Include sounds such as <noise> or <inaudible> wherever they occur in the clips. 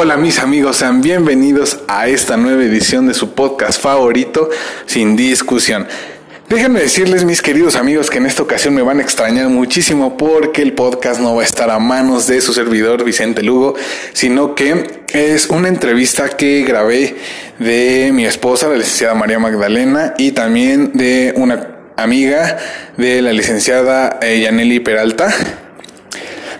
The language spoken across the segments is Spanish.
Hola mis amigos, sean bienvenidos a esta nueva edición de su podcast favorito, Sin Discusión. Déjenme decirles, mis queridos amigos, que en esta ocasión me van a extrañar muchísimo porque el podcast no va a estar a manos de su servidor Vicente Lugo, sino que es una entrevista que grabé de mi esposa, la licenciada María Magdalena, y también de una amiga de la licenciada eh, Yaneli Peralta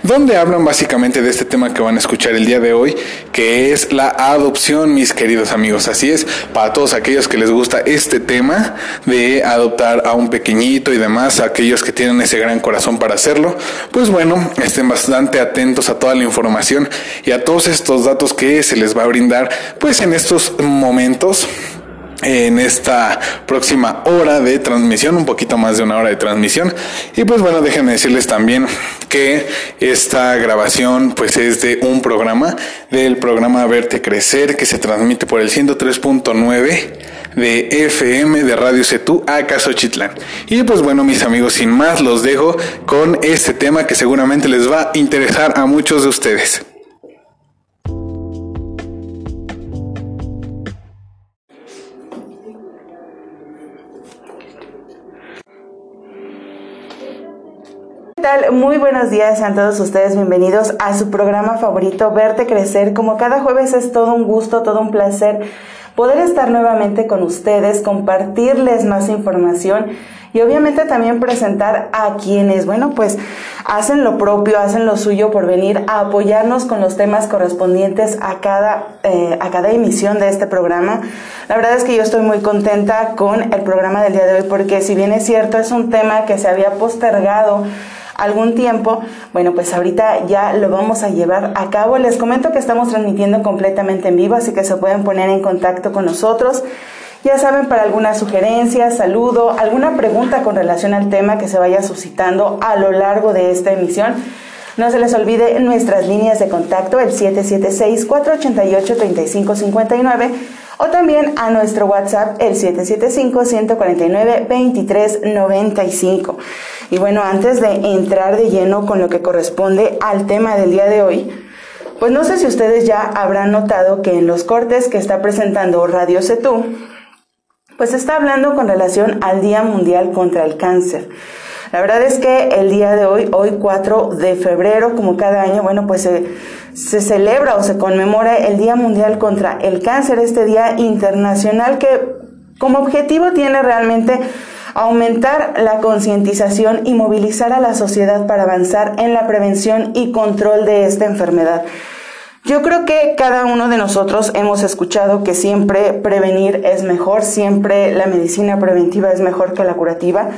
donde hablan básicamente de este tema que van a escuchar el día de hoy, que es la adopción, mis queridos amigos. Así es, para todos aquellos que les gusta este tema de adoptar a un pequeñito y demás, aquellos que tienen ese gran corazón para hacerlo, pues bueno, estén bastante atentos a toda la información y a todos estos datos que se les va a brindar, pues en estos momentos en esta próxima hora de transmisión, un poquito más de una hora de transmisión. Y pues bueno, déjenme decirles también que esta grabación pues es de un programa, del programa Verte Crecer, que se transmite por el 103.9 de FM de Radio Cetú a Casochitlán. Y pues bueno, mis amigos, sin más los dejo con este tema que seguramente les va a interesar a muchos de ustedes. Tal? Muy buenos días a todos ustedes, bienvenidos a su programa favorito, Verte Crecer. Como cada jueves es todo un gusto, todo un placer poder estar nuevamente con ustedes, compartirles más información y obviamente también presentar a quienes, bueno, pues hacen lo propio, hacen lo suyo por venir a apoyarnos con los temas correspondientes a cada, eh, a cada emisión de este programa. La verdad es que yo estoy muy contenta con el programa del día de hoy porque si bien es cierto, es un tema que se había postergado algún tiempo, bueno, pues ahorita ya lo vamos a llevar a cabo. Les comento que estamos transmitiendo completamente en vivo, así que se pueden poner en contacto con nosotros. Ya saben, para alguna sugerencia, saludo, alguna pregunta con relación al tema que se vaya suscitando a lo largo de esta emisión, no se les olvide nuestras líneas de contacto, el 776-488-3559 o también a nuestro WhatsApp, el 775-149-2395. Y bueno, antes de entrar de lleno con lo que corresponde al tema del día de hoy, pues no sé si ustedes ya habrán notado que en los cortes que está presentando Radio Cetú, pues está hablando con relación al Día Mundial contra el Cáncer. La verdad es que el día de hoy, hoy 4 de febrero, como cada año, bueno, pues se, se celebra o se conmemora el Día Mundial contra el Cáncer, este día internacional que como objetivo tiene realmente aumentar la concientización y movilizar a la sociedad para avanzar en la prevención y control de esta enfermedad. Yo creo que cada uno de nosotros hemos escuchado que siempre prevenir es mejor, siempre la medicina preventiva es mejor que la curativa.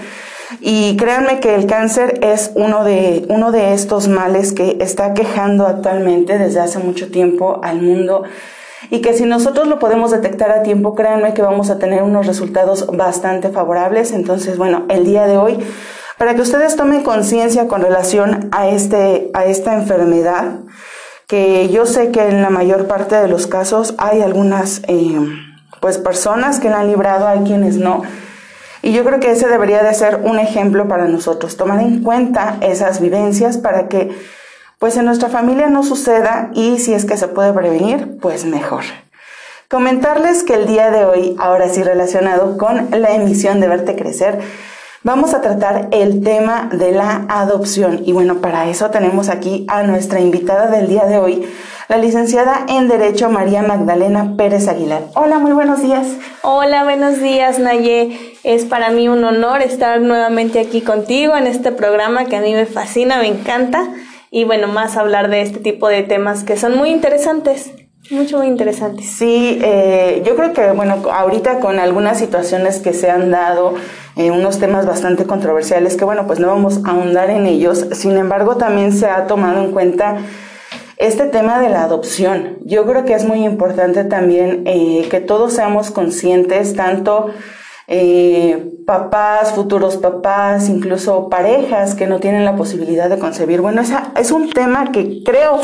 Y créanme que el cáncer es uno de, uno de estos males que está quejando actualmente desde hace mucho tiempo al mundo y que si nosotros lo podemos detectar a tiempo, créanme que vamos a tener unos resultados bastante favorables. Entonces, bueno, el día de hoy, para que ustedes tomen conciencia con relación a, este, a esta enfermedad, que yo sé que en la mayor parte de los casos hay algunas eh, pues personas que la han librado, hay quienes no. Y yo creo que ese debería de ser un ejemplo para nosotros, tomar en cuenta esas vivencias para que pues en nuestra familia no suceda y si es que se puede prevenir, pues mejor. Comentarles que el día de hoy, ahora sí relacionado con la emisión de Verte Crecer, vamos a tratar el tema de la adopción. Y bueno, para eso tenemos aquí a nuestra invitada del día de hoy, la licenciada en Derecho María Magdalena Pérez Aguilar. Hola, muy buenos días. Hola, buenos días, Naye. Es para mí un honor estar nuevamente aquí contigo en este programa que a mí me fascina, me encanta y bueno, más hablar de este tipo de temas que son muy interesantes. Mucho, muy interesantes. Sí, eh, yo creo que, bueno, ahorita con algunas situaciones que se han dado, eh, unos temas bastante controversiales, que bueno, pues no vamos a ahondar en ellos, sin embargo, también se ha tomado en cuenta este tema de la adopción. Yo creo que es muy importante también eh, que todos seamos conscientes, tanto eh, papás, futuros papás, incluso parejas que no tienen la posibilidad de concebir. Bueno, esa es un tema que creo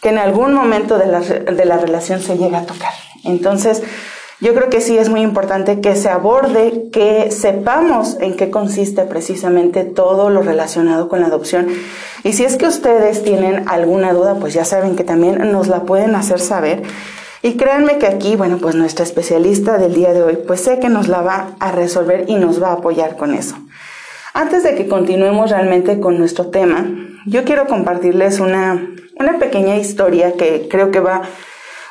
que en algún momento de la, de la relación se llega a tocar. Entonces, yo creo que sí es muy importante que se aborde, que sepamos en qué consiste precisamente todo lo relacionado con la adopción. Y si es que ustedes tienen alguna duda, pues ya saben que también nos la pueden hacer saber. Y créanme que aquí, bueno, pues nuestra especialista del día de hoy, pues sé que nos la va a resolver y nos va a apoyar con eso. Antes de que continuemos realmente con nuestro tema, yo quiero compartirles una, una pequeña historia que creo que va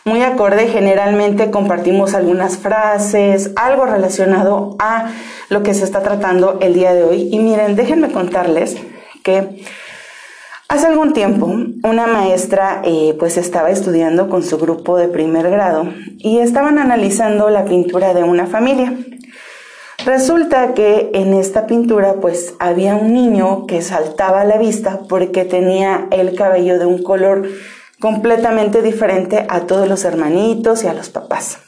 muy acorde. Generalmente compartimos algunas frases, algo relacionado a lo que se está tratando el día de hoy. Y miren, déjenme contarles que hace algún tiempo una maestra eh, pues estaba estudiando con su grupo de primer grado y estaban analizando la pintura de una familia. Resulta que en esta pintura pues había un niño que saltaba a la vista porque tenía el cabello de un color completamente diferente a todos los hermanitos y a los papás.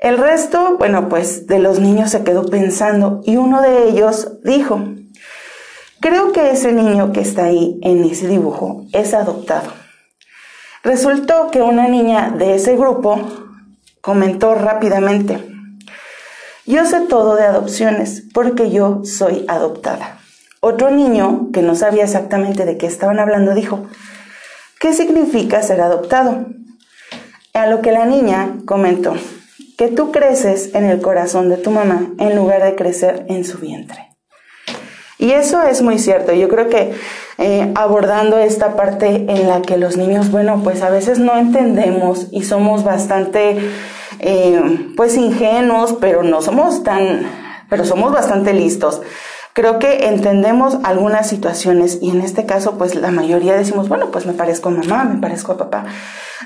El resto, bueno, pues de los niños se quedó pensando y uno de ellos dijo, creo que ese niño que está ahí en ese dibujo es adoptado. Resultó que una niña de ese grupo comentó rápidamente, yo sé todo de adopciones porque yo soy adoptada. Otro niño, que no sabía exactamente de qué estaban hablando, dijo, ¿Qué significa ser adoptado? A lo que la niña comentó, que tú creces en el corazón de tu mamá en lugar de crecer en su vientre. Y eso es muy cierto. Yo creo que eh, abordando esta parte en la que los niños, bueno, pues a veces no entendemos y somos bastante, eh, pues ingenuos, pero no somos tan, pero somos bastante listos. Creo que entendemos algunas situaciones y en este caso pues la mayoría decimos, bueno, pues me parezco a mamá, me parezco a papá.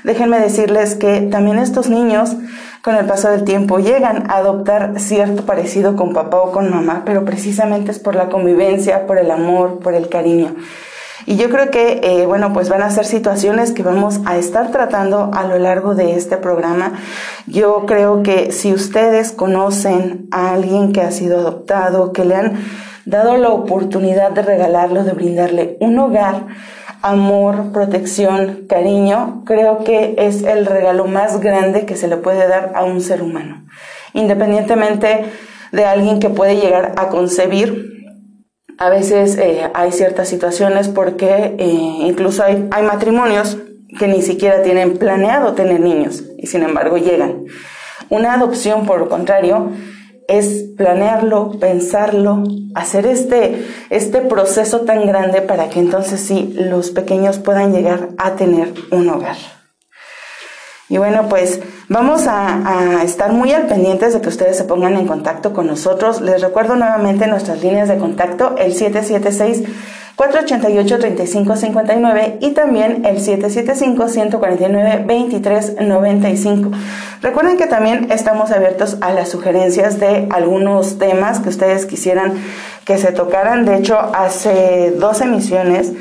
Déjenme decirles que también estos niños con el paso del tiempo llegan a adoptar cierto parecido con papá o con mamá, pero precisamente es por la convivencia, por el amor, por el cariño. Y yo creo que, eh, bueno, pues van a ser situaciones que vamos a estar tratando a lo largo de este programa. Yo creo que si ustedes conocen a alguien que ha sido adoptado, que le han dado la oportunidad de regalarlo, de brindarle un hogar, amor, protección, cariño, creo que es el regalo más grande que se le puede dar a un ser humano. Independientemente de alguien que puede llegar a concebir, a veces eh, hay ciertas situaciones porque eh, incluso hay, hay matrimonios que ni siquiera tienen planeado tener niños y sin embargo llegan. Una adopción, por lo contrario, es planearlo, pensarlo, hacer este, este proceso tan grande para que entonces sí los pequeños puedan llegar a tener un hogar. Y bueno, pues vamos a, a, estar muy al pendientes de que ustedes se pongan en contacto con nosotros. Les recuerdo nuevamente nuestras líneas de contacto, el 776 488-3559 y también el 775-149-2395. Recuerden que también estamos abiertos a las sugerencias de algunos temas que ustedes quisieran que se tocaran. De hecho, hace dos emisiones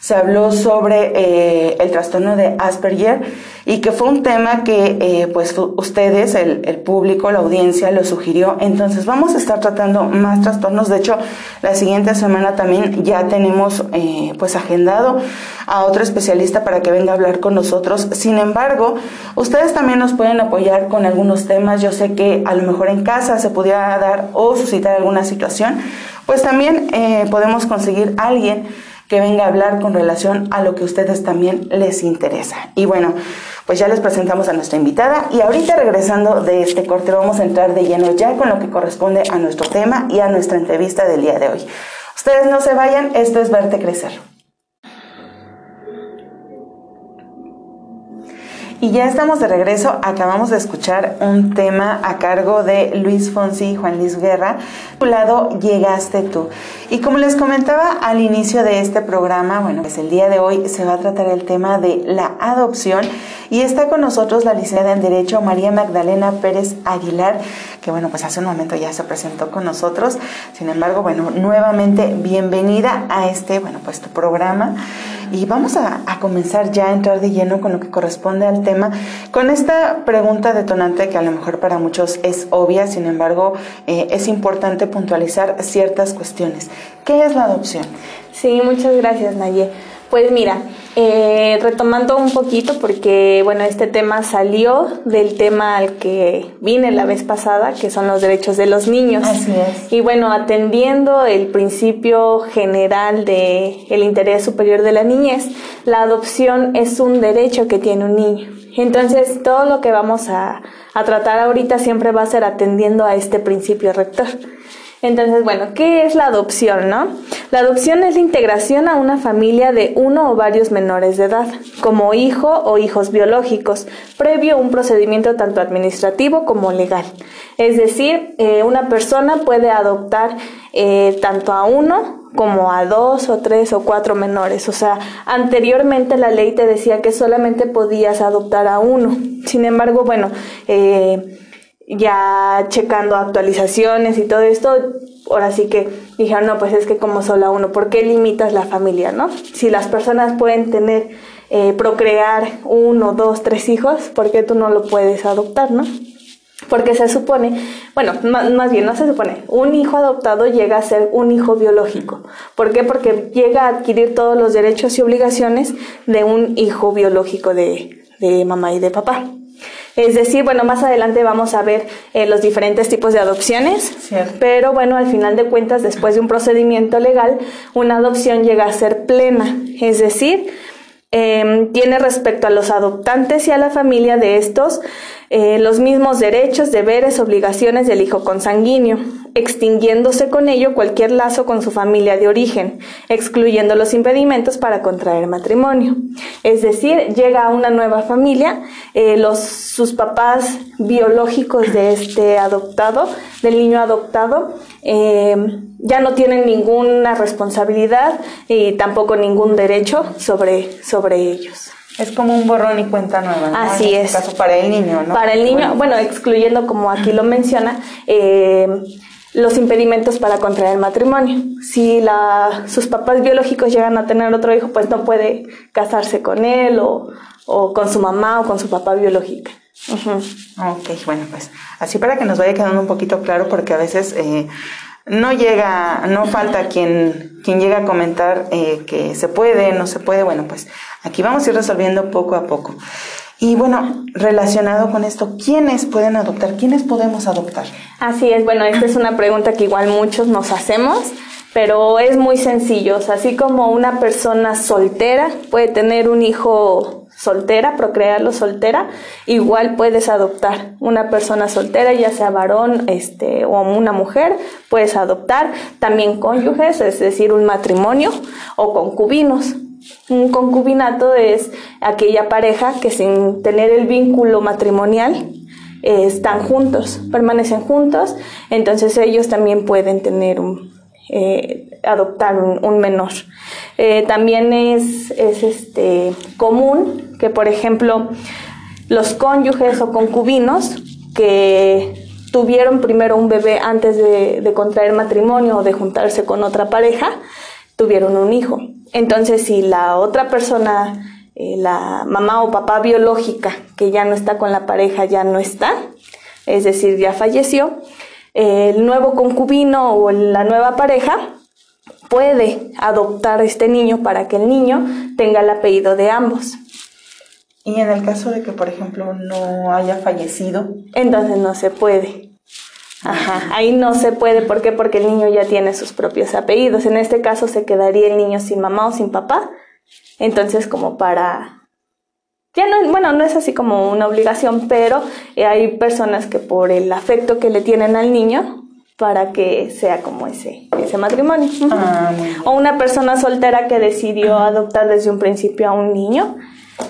se habló sobre eh, el trastorno de Asperger y que fue un tema que eh, pues ustedes, el, público, la audiencia lo sugirió. Entonces vamos a estar tratando más trastornos. De hecho, la siguiente semana también ya tenemos eh, pues agendado a otro especialista para que venga a hablar con nosotros. Sin embargo, ustedes también nos pueden apoyar con algunos temas. Yo sé que a lo mejor en casa se pudiera dar o suscitar alguna situación. Pues también podemos conseguir a alguien que venga a hablar con relación a lo que a ustedes también les interesa. Y bueno, pues ya les presentamos a nuestra invitada y ahorita regresando de este corte vamos a entrar de lleno ya con lo que corresponde a nuestro tema y a nuestra entrevista del día de hoy. Ustedes no se vayan, esto es Verte Crecer. Y ya estamos de regreso. Acabamos de escuchar un tema a cargo de Luis Fonsi y Juan Luis Guerra. A tu lado llegaste tú. Y como les comentaba al inicio de este programa, bueno, pues el día de hoy se va a tratar el tema de la adopción. Y está con nosotros la licenciada en Derecho María Magdalena Pérez Aguilar, que bueno, pues hace un momento ya se presentó con nosotros. Sin embargo, bueno, nuevamente bienvenida a este, bueno, pues tu programa. Y vamos a, comenzar ya a entrar de lleno con lo que corresponde al tema, con esta pregunta detonante que a lo mejor para muchos es obvia, sin embargo, eh, es importante puntualizar ciertas cuestiones. ¿Qué es la adopción? Sí, muchas gracias, Naye. Pues mira, Eh, retomando un poquito, porque bueno, este tema salió del tema al que vine la vez pasada, que son los derechos de los niños. Así es. Y bueno, atendiendo el principio general de el interés superior de la niñez, la adopción es un derecho que tiene un niño. Entonces, todo lo que vamos a, a tratar ahorita siempre va a ser atendiendo a este principio rector. Entonces, bueno, ¿qué es la adopción, no? La adopción es la integración a una familia de uno o varios menores de edad, como hijo o hijos biológicos, previo a un procedimiento tanto administrativo como legal. Es decir, eh, una persona puede adoptar eh, tanto a uno como a dos o tres o cuatro menores. O sea, anteriormente la ley te decía que solamente podías adoptar a uno. Sin embargo, bueno, eh, ya checando actualizaciones y todo esto, ahora sí que dijeron, no, pues es que como solo uno, ¿por qué limitas la familia, no? Si las personas pueden tener, eh, procrear uno, dos, tres hijos, ¿por qué tú no lo puedes adoptar, no? Porque se supone, bueno, más, bien no se supone, un hijo adoptado llega a ser un hijo biológico. ¿Por qué? Porque llega a adquirir todos los derechos y obligaciones de un hijo biológico de, de mamá y de papá. Es decir, bueno, más adelante vamos a ver eh, los diferentes tipos de adopciones, pero bueno, al final de cuentas, después de un procedimiento legal, una adopción llega a ser plena, es decir, em, tiene respecto a los adoptantes y a la familia de estos eh, los mismos derechos, deberes, obligaciones del hijo consanguíneo, extinguiéndose con ello cualquier lazo con su familia de origen, excluyendo los impedimentos para contraer matrimonio. Es decir, llega a una nueva familia, eh, los, sus papás biológicos de este adoptado, del niño adoptado, eh, ya no tienen ninguna responsabilidad y tampoco ningún derecho sobre, sobre ellos. Es como un borrón y cuenta nueva. ¿no? Así en este es. caso para el niño, ¿no? Para el niño, bueno, excluyendo como aquí lo menciona, eh, los impedimentos para contraer el matrimonio. Si la, sus papás biológicos llegan a tener otro hijo, pues no puede casarse con él o, o con su mamá o con su papá biológica. Ok, bueno, pues así para que nos vaya quedando un poquito claro, porque a veces eh, no llega, no falta quien, quien llega a comentar eh, que se puede, no se puede. Bueno, pues aquí vamos a ir resolviendo poco a poco. Y bueno, relacionado con esto, ¿quiénes pueden adoptar? ¿Quiénes podemos adoptar? Así es, bueno, esta es una pregunta que igual muchos nos hacemos, pero es muy sencillo. O sea, así como una persona soltera puede tener un hijo soltera, procrearlo soltera, igual puedes adoptar una persona soltera, ya sea varón este, o una mujer, puedes adoptar también cónyuges, es decir, un matrimonio o concubinos. Un concubinato es aquella pareja que sin tener el vínculo matrimonial eh, están juntos, permanecen juntos, entonces ellos también pueden tener un, eh, adoptar un, menor. Eh, también es, es este, común que, por ejemplo, los cónyuges o concubinos que tuvieron primero un bebé antes de, contraer matrimonio o de juntarse con otra pareja, tuvieron un hijo. Entonces, si la otra persona, eh, la mamá o papá biológica que ya no está con la pareja, ya no está, es decir, ya falleció, el nuevo concubino o la nueva pareja puede adoptar este niño para que el niño tenga el apellido de ambos. Y en el caso de que, por ejemplo, no haya fallecido. Entonces no se puede. Ajá, ahí no se puede. ¿Por qué? Porque el niño ya tiene sus propios apellidos. En este caso se quedaría el niño sin mamá o sin papá. Entonces, como para. Ya no, bueno, no es así como una obligación, pero eh, hay personas que por el afecto que le tienen al niño, para que sea como ese, ese matrimonio. Ah, o una persona soltera que decidió adoptar desde un principio a un niño,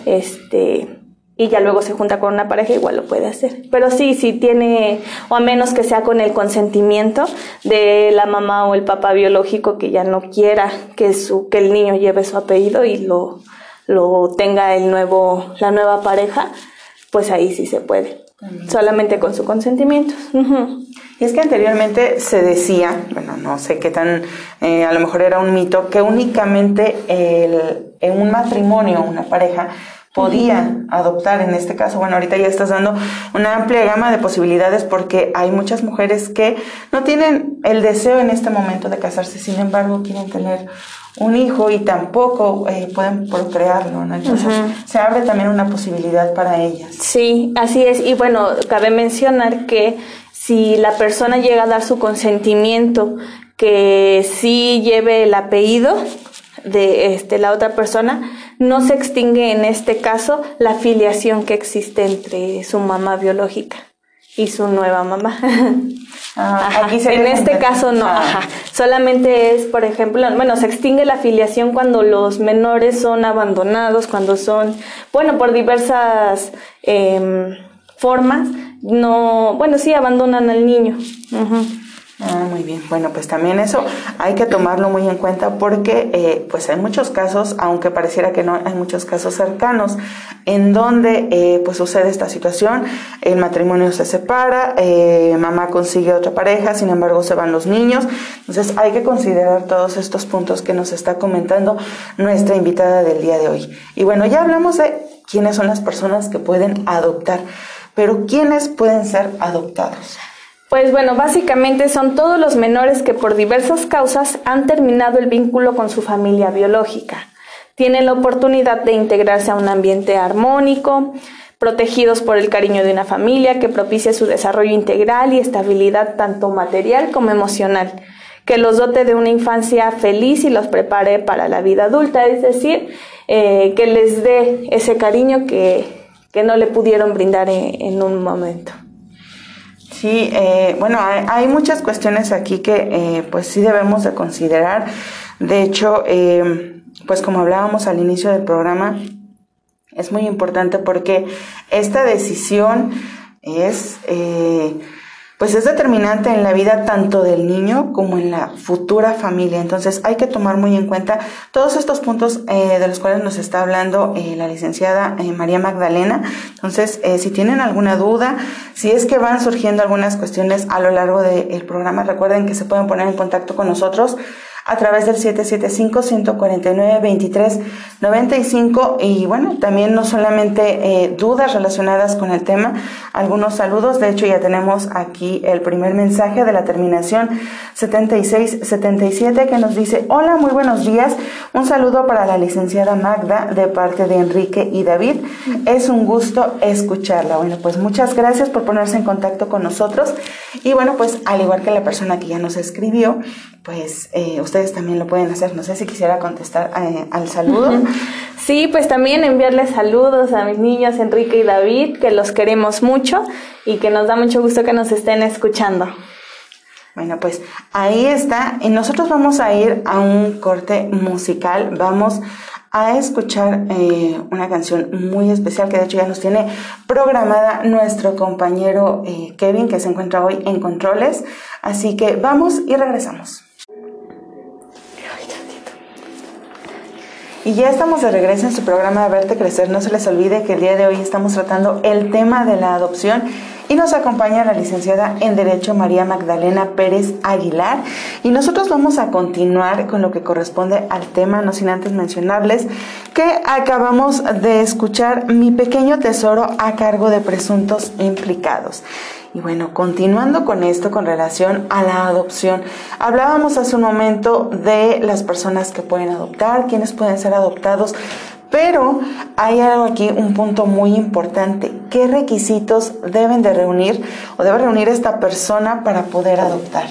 este, y ya luego se junta con una pareja, igual lo puede hacer. Pero sí, sí tiene, o a menos que sea con el consentimiento de la mamá o el papá biológico que ya no quiera que su, que el niño lleve su apellido y lo, lo tenga el nuevo, la nueva pareja, pues ahí sí se puede. Solamente con su consentimiento. Y es que anteriormente se decía, bueno, no sé qué tan, eh, a lo mejor era un mito, que únicamente el, en un matrimonio, una pareja, podía adoptar en este caso. Bueno, ahorita ya estás dando una amplia gama de posibilidades porque hay muchas mujeres que no tienen el deseo en este momento de casarse, sin embargo quieren tener un hijo y tampoco eh, pueden procrearlo, ¿no? Entonces se abre también una posibilidad para ellas. Sí, así es. Y bueno, cabe mencionar que si la persona llega a dar su consentimiento que sí lleve el apellido de este, la otra persona, no se extingue en este caso la filiación que existe entre su mamá biológica y su nueva mamá. Ah, en este caso no, ah. solamente es, por ejemplo, bueno, se extingue la filiación cuando los menores son abandonados, cuando son, bueno, por diversas em, formas, no, bueno, sí abandonan al niño. Ah, muy bien. Bueno, pues también eso hay que tomarlo muy en cuenta porque eh, pues hay muchos casos, aunque pareciera que no, hay muchos casos cercanos en donde eh, pues sucede esta situación, el matrimonio se separa, eh, mamá consigue otra pareja, sin embargo se van los niños. Entonces hay que considerar todos estos puntos que nos está comentando nuestra invitada del día de hoy. Y bueno, ya hablamos de quiénes son las personas que pueden adoptar, pero quiénes pueden ser adoptados. Pues bueno, básicamente son todos los menores que por diversas causas han terminado el vínculo con su familia biológica. Tienen la oportunidad de integrarse a un ambiente armónico, protegidos por el cariño de una familia que propicie su desarrollo integral y estabilidad tanto material como emocional, que los dote de una infancia feliz y los prepare para la vida adulta, es decir, eh, que les dé ese cariño que, no le pudieron brindar en un momento. Sí, eh, bueno, hay, muchas cuestiones aquí que eh, pues sí debemos de considerar. De hecho, eh, pues como hablábamos al inicio del programa, es muy importante porque esta decisión es pues es determinante en la vida tanto del niño como en la futura familia. Entonces hay que tomar muy en cuenta todos estos puntos eh, de los cuales nos está hablando eh, la licenciada eh, María Magdalena. Entonces, si tienen alguna duda, si es que van surgiendo algunas cuestiones a lo largo del programa, recuerden que se pueden poner en contacto con nosotros a través del 775-149-2395 y bueno, también no solamente eh, dudas relacionadas con el tema, algunos saludos, de hecho ya tenemos aquí el primer mensaje de la terminación 7677 que nos dice, hola, muy buenos días, un saludo para la licenciada Magda de parte de Enrique y David, es un gusto escucharla. Bueno, pues muchas gracias por ponerse en contacto con nosotros. Y bueno, pues al igual que la persona que ya nos escribió, pues eh, ustedes también lo pueden hacer. No sé si quisiera contestar eh, al saludo. <laughs> Sí, pues también enviarles saludos a mis niños Enrique y David, que los queremos mucho y que nos da mucho gusto que nos estén escuchando. Bueno, pues ahí está. Y nosotros vamos a ir a un corte musical. Vamos a escuchar eh, una canción muy especial que de hecho ya nos tiene programada nuestro compañero Kevin que se encuentra hoy en controles. Así que vamos y regresamos. Y ya estamos de regreso en su programa Verte Crecer. No se les olvide que el día de hoy estamos tratando el tema de la adopción y nos acompaña la licenciada en Derecho María Magdalena Pérez Aguilar. Y nosotros vamos a continuar con lo que corresponde al tema, no sin antes mencionarles que acabamos de escuchar Mi pequeño tesoro a cargo de presuntos implicados. Y bueno, continuando con esto con relación a la adopción, hablábamos hace un momento de las personas que pueden adoptar, quienes pueden ser adoptados, pero hay algo aquí, un punto muy importante. ¿Qué requisitos deben de reunir o debe reunir esta persona para poder adoptar?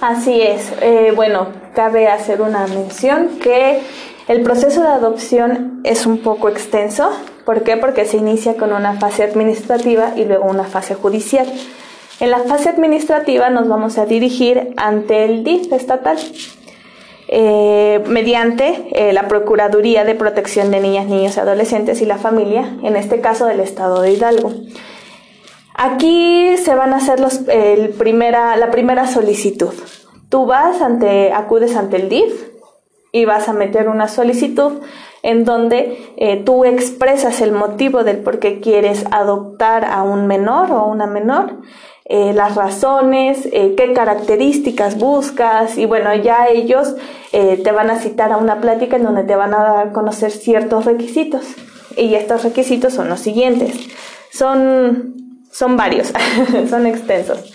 Así es. Eh, bueno, cabe hacer una mención que el proceso de adopción es un poco extenso. ¿Por qué? Porque se inicia con una fase administrativa y luego una fase judicial. En la fase administrativa nos vamos a dirigir ante el DIF estatal. Eh, mediante eh, la Procuraduría de Protección de Niñas, Niños y Adolescentes y la Familia, en este caso del Estado de Hidalgo. Aquí se van a hacer los, primera, la primera solicitud. Tú vas ante, acudes ante el DIF y vas a meter una solicitud en donde eh, tú expresas el motivo del por qué quieres adoptar a un menor o una menor eh, las razones, eh, qué características buscas y bueno, ya ellos te van a citar a una plática en donde te van a dar a conocer ciertos requisitos. Y estos requisitos son los siguientes. Son, son varios, <laughs> son extensos.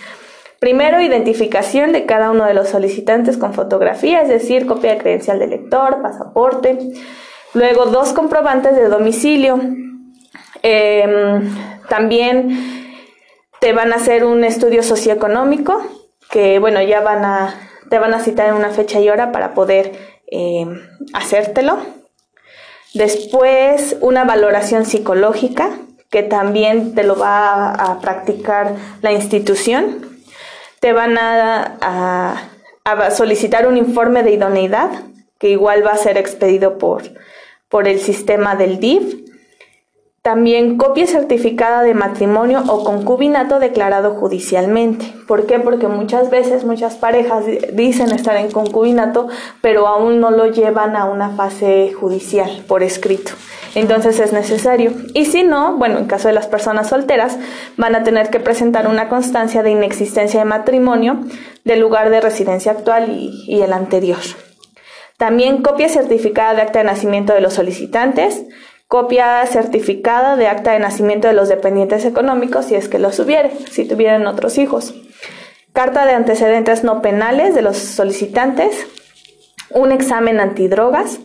Primero, identificación de cada uno de los solicitantes con fotografía, es decir, copia de credencial de lector, pasaporte. Luego, dos comprobantes de domicilio. Em, también te van a hacer un estudio socioeconómico, que bueno, ya van a, te van a citar en una fecha y hora para poder em, hacértelo. Después, una valoración psicológica, que también te lo va a, practicar la institución. Te van a, solicitar un informe de idoneidad, que igual va a ser expedido por, por el sistema del DIF. También copia certificada de matrimonio o concubinato declarado judicialmente. ¿Por qué? Porque muchas veces muchas parejas dicen estar en concubinato, pero aún no lo llevan a una fase judicial por escrito. Entonces es necesario. Y si no, bueno, en caso de las personas solteras, van a tener que presentar una constancia de inexistencia de matrimonio del lugar de residencia actual y, y el anterior. También copia certificada de acta de nacimiento de los solicitantes, copia certificada de acta de nacimiento de los dependientes económicos si es que los hubiere, si tuvieran otros hijos, carta de antecedentes no penales de los solicitantes, un examen antidrogas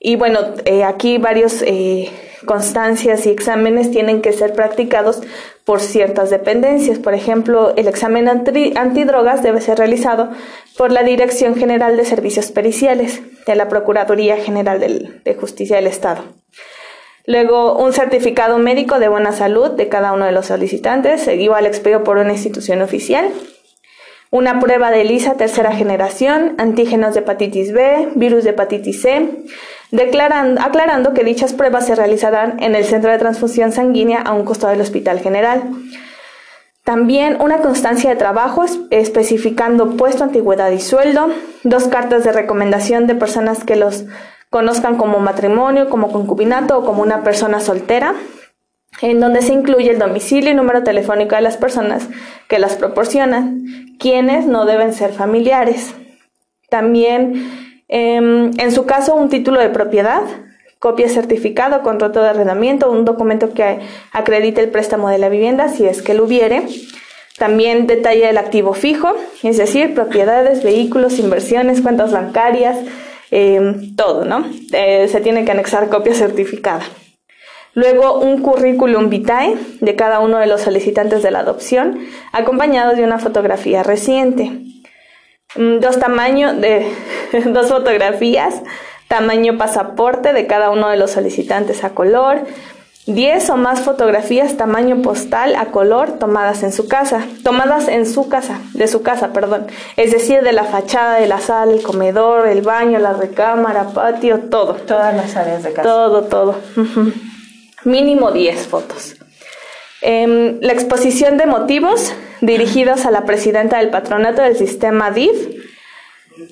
y bueno, eh, aquí varios eh, constancias y exámenes tienen que ser practicados por ciertas dependencias. Por ejemplo, el examen antidrogas debe ser realizado por la Dirección General de Servicios Periciales de la Procuraduría General de Justicia del Estado. Luego, un certificado médico de buena salud de cada uno de los solicitantes, igual expedido por una institución oficial. Una prueba de ELISA tercera generación, antígenos de hepatitis B, virus de hepatitis C, declarando, aclarando que dichas pruebas se realizarán en el centro de transfusión sanguínea a un costado del Hospital General. También una constancia de trabajo especificando puesto, antigüedad y sueldo, dos cartas de recomendación de personas que los conozcan como matrimonio, como concubinato o como una persona soltera, en donde se incluye el domicilio y número telefónico de las personas que las proporcionan, quienes no deben ser familiares. También, en su caso, un título de propiedad, copia certificado, contrato de arrendamiento, un documento que acredite el préstamo de la vivienda, si es que lo hubiere. También detalle del activo fijo, es decir, propiedades, vehículos, inversiones, cuentas bancarias, Em, todo, ¿no? Eh, se tiene que anexar copia certificada. Luego un currículum vitae de cada uno de los solicitantes de la adopción, acompañado de una fotografía reciente. Mm, dos tamaños de <laughs> dos fotografías, tamaño pasaporte de cada uno de los solicitantes a color, 10 o más fotografías tamaño postal a color tomadas en su casa, tomadas en su casa, de su casa, perdón, es decir, de la fachada de la sala, el comedor, el baño, la recámara, patio, todo. Todas las áreas de casa. Todo, todo. Mínimo 10 fotos. Em, la exposición de motivos dirigidos a la presidenta del patronato del sistema DIF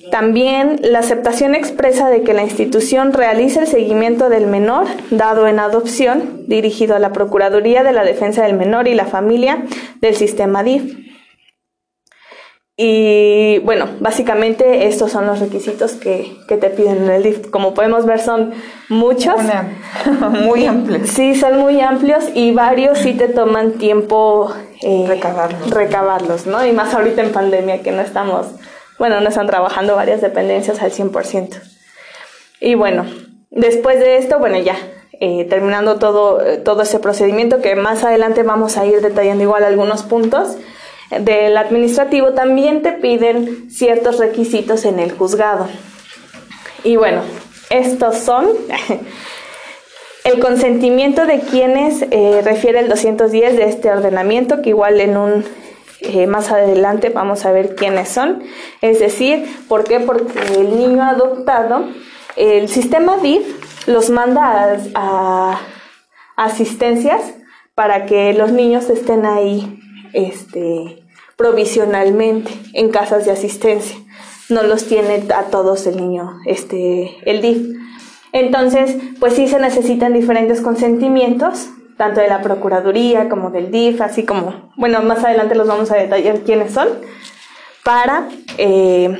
también la aceptación expresa de que la institución realice el seguimiento del menor dado en adopción, dirigido a la Procuraduría de la Defensa del Menor y la Familia del sistema DIF. Y bueno, básicamente estos son los requisitos que, te piden en el DIF. Como podemos ver, son muchos. <laughs> muy amplios. Sí, son muy amplios y varios sí te toman tiempo eh, recabarlos. recabarlos, ¿no? Y más ahorita en pandemia que no estamos bueno, no están trabajando varias dependencias al 100%. Y bueno, después de esto, bueno, ya eh, terminando todo, todo ese procedimiento, que más adelante vamos a ir detallando igual algunos puntos del administrativo, también te piden ciertos requisitos en el juzgado. Y bueno, estos son <laughs> el consentimiento de quienes eh, refiere el 210 de este ordenamiento, que igual en un eh, más adelante vamos a ver quiénes son. Es decir, ¿por qué? Porque el niño adoptado, el sistema DIF los manda a, asistencias para que los niños estén ahí este, provisionalmente en casas de asistencia. No los tiene a todos el niño, este, el DIF. Entonces, pues sí se necesitan diferentes consentimientos tanto de la Procuraduría como del DIF, así como, bueno, más adelante los vamos a detallar quiénes son, para, eh,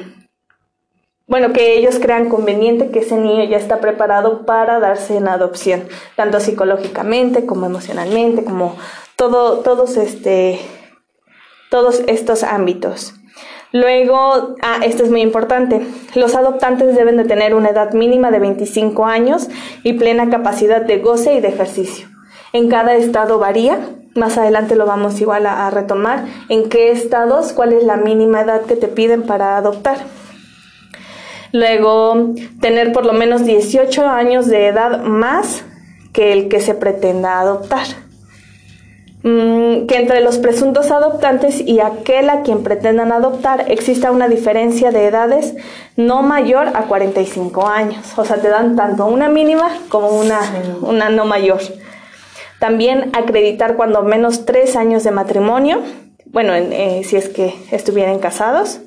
bueno, que ellos crean conveniente que ese niño ya está preparado para darse en adopción, tanto psicológicamente como emocionalmente, como todo, todos, este, todos estos ámbitos. Luego, ah, esto es muy importante, los adoptantes deben de tener una edad mínima de 25 años y plena capacidad de goce y de ejercicio. En cada estado varía, más adelante lo vamos igual a retomar, en qué estados, cuál es la mínima edad que te piden para adoptar. Luego, tener por lo menos 18 años de edad más que el que se pretenda adoptar. Mm, que entre los presuntos adoptantes y aquel a quien pretendan adoptar exista una diferencia de edades no mayor a 45 años. O sea, te dan tanto una mínima como una, una no mayor. También acreditar cuando menos tres años de matrimonio, bueno, eh, si es que estuvieran casados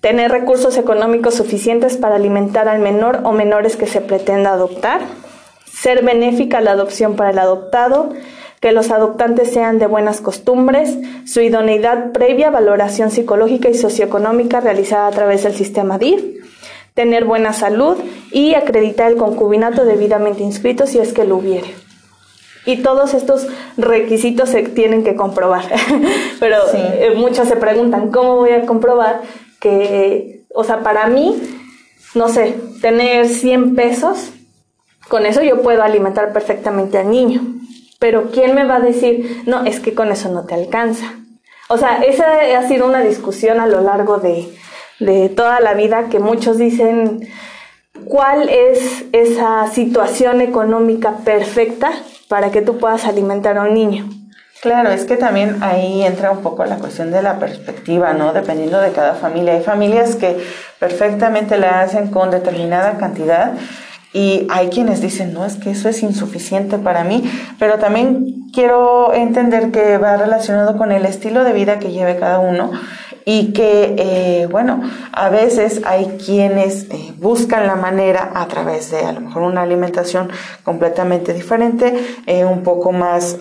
tener recursos económicos suficientes para alimentar al menor o menores que se pretenda adoptar, ser benéfica la adopción para el adoptado, que los adoptantes sean de buenas costumbres, su idoneidad previa valoración psicológica y socioeconómica realizada a través del sistema DIF, tener buena salud y acreditar el concubinato debidamente inscrito si es que lo hubiere. Y todos estos requisitos se tienen que comprobar. <laughs> Pero eh, muchos se preguntan, ¿cómo voy a comprobar que, o sea, para mí, no sé, tener 100 pesos, con eso yo puedo alimentar perfectamente al niño. Pero ¿quién me va a decir, no, es que con eso no te alcanza? O sea, esa ha sido una discusión a lo largo de, de toda la vida que muchos dicen, ¿cuál es esa situación económica perfecta para que tú puedas alimentar a un niño? Claro, es que también ahí entra un poco la cuestión de la perspectiva, ¿no? Dependiendo de cada familia. Hay familias que perfectamente la hacen con determinada cantidad y hay quienes dicen, no, es que eso es insuficiente para mí, pero también quiero entender que va relacionado con el estilo de vida que lleve cada uno y que, eh, bueno, a veces hay quienes eh, buscan la manera a través de a lo mejor una alimentación completamente diferente, eh, un poco más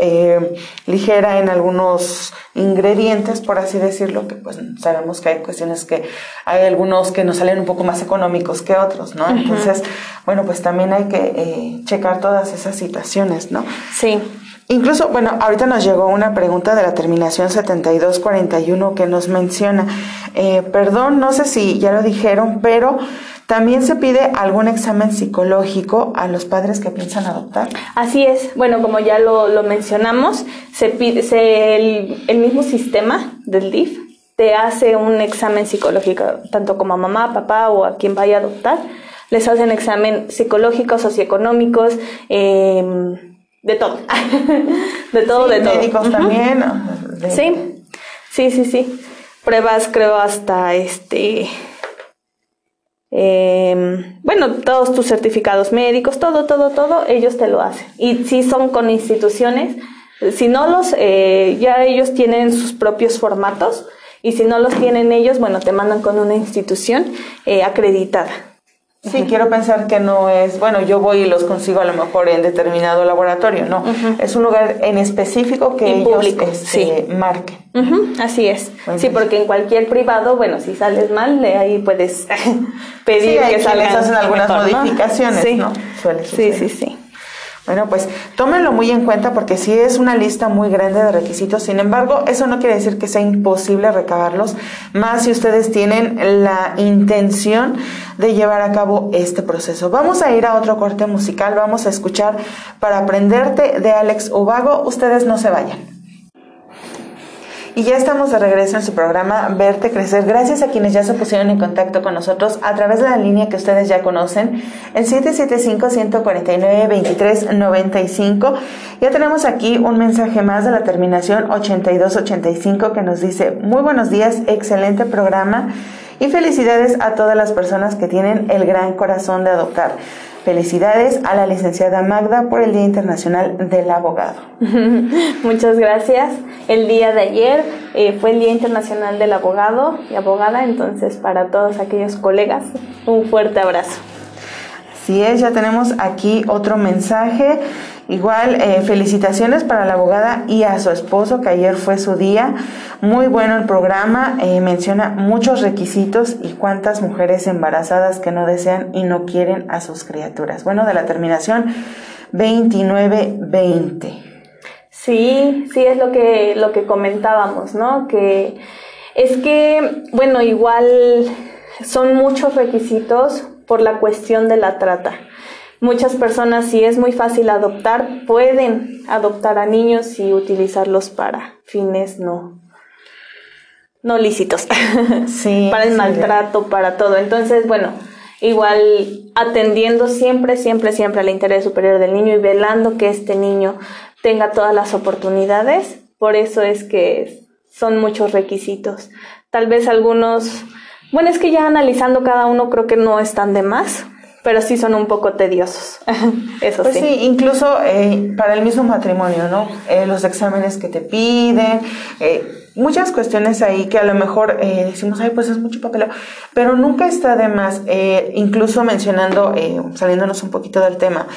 ligera en algunos ingredientes, por así decirlo, que pues sabemos que hay cuestiones que hay algunos que nos salen un poco más económicos que otros, ¿no? Entonces, bueno, pues también hay que checar todas esas situaciones, ¿no? Sí. Incluso, bueno, ahorita nos llegó una pregunta de la terminación 7241 que nos menciona, eh, perdón, no sé si ya lo dijeron, pero también se pide algún examen psicológico a los padres que piensan adoptar. Así es, bueno, como ya lo, lo mencionamos, se pide, se, el, el mismo sistema del DIF te hace un examen psicológico, tanto como a mamá, papá o a quien vaya a adoptar. Les hacen examen psicológico, socioeconómicos, eh, de todo. <laughs> de todo, de todo. Médicos también. Sí, sí, sí, sí. Pruebas, creo, hasta este. Em, bueno, todos tus certificados médicos, todo, todo, todo, ellos te lo hacen. Y si son con instituciones, si no los, eh, ya ellos tienen sus propios formatos y si no los tienen ellos, bueno, te mandan con una institución eh, acreditada. Sí, quiero pensar que no es, bueno, yo voy y los consigo a lo mejor en determinado laboratorio, no. Es un lugar en específico que ellos este, marquen. Así es. sí, porque en cualquier privado, bueno, si sales mal, ahí puedes <laughs> pedir que salgan. hacen algunas modificaciones, sí. ¿no? sí, sí, sí. Bueno, pues tómenlo muy en cuenta porque sí es una lista muy grande de requisitos. Sin embargo, eso no quiere decir que sea imposible recabarlos, más si ustedes tienen la intención de llevar a cabo este proceso. Vamos a ir a otro corte musical, vamos a escuchar para aprenderte de Alex Ubago. Ustedes no se vayan. Y ya estamos de regreso en su programa Verte Crecer. Gracias a quienes ya se pusieron en contacto con nosotros a través de la línea que ustedes ya conocen, el 775-149-2395. Ya tenemos aquí un mensaje más de la terminación 8285 que nos dice, muy buenos días, excelente programa y felicidades a todas las personas que tienen el gran corazón de adoptar. Felicidades a la licenciada Magda por el Día Internacional del Abogado. <laughs> Muchas gracias. El día de ayer eh, fue el Día Internacional del Abogado y Abogada, entonces para todos aquellos colegas, un fuerte abrazo. Así es, ya tenemos aquí otro mensaje Igual, eh, felicitaciones para la abogada y a su esposo, que ayer fue su día. Muy bueno el programa, eh, menciona muchos requisitos y cuántas mujeres embarazadas que no desean y no quieren a sus criaturas. Bueno, de la terminación 2920. Sí, sí es lo que, lo que comentábamos, ¿no? Que es que, bueno, igual son muchos requisitos por la cuestión de la trata. Muchas personas, si es muy fácil adoptar, pueden adoptar a niños y utilizarlos para fines no, no lícitos. <laughs> Sí, para el maltrato, para todo. Entonces, bueno, igual atendiendo siempre, siempre, siempre al interés superior del niño y velando que este niño tenga todas las oportunidades. Por eso es que son muchos requisitos. Tal vez algunos, bueno, es que ya analizando cada uno creo que no están de más, pero sí son un poco tediosos. <laughs> Eso pues sí. incluso eh, para el mismo matrimonio, ¿no? Eh, los exámenes que te piden, eh, muchas cuestiones ahí que a lo mejor decimos, ay, pues es mucho papel, pero nunca está de más, incluso mencionando, saliéndonos un poquito del tema,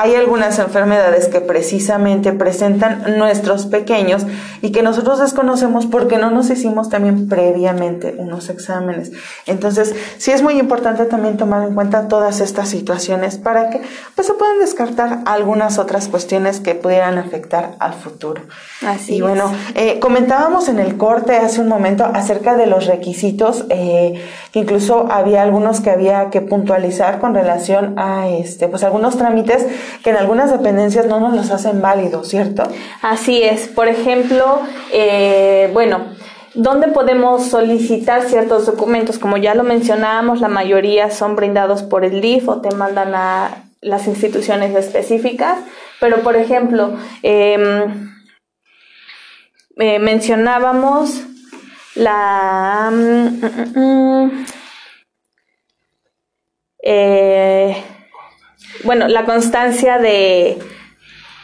hay algunas enfermedades que precisamente presentan nuestros pequeños y que nosotros desconocemos porque no nos hicimos también previamente unos exámenes. Entonces, sí es muy importante también tomar en cuenta todas estas situaciones para que pues, se puedan descartar algunas otras cuestiones que pudieran afectar al futuro. Así y bueno, eh, comentábamos en el corte hace un momento acerca de los requisitos, eh, que incluso había algunos que había que puntualizar con relación a este, pues algunos trámites que en algunas dependencias no nos los hacen válidos, ¿cierto? Así es. Por ejemplo, eh, bueno, ¿dónde podemos solicitar ciertos documentos? Como ya lo mencionábamos, la mayoría son brindados por el DIF o te mandan a las instituciones específicas, pero por ejemplo, em, eh, mencionábamos la... Mm, mm, mm, eh, bueno, la constancia de,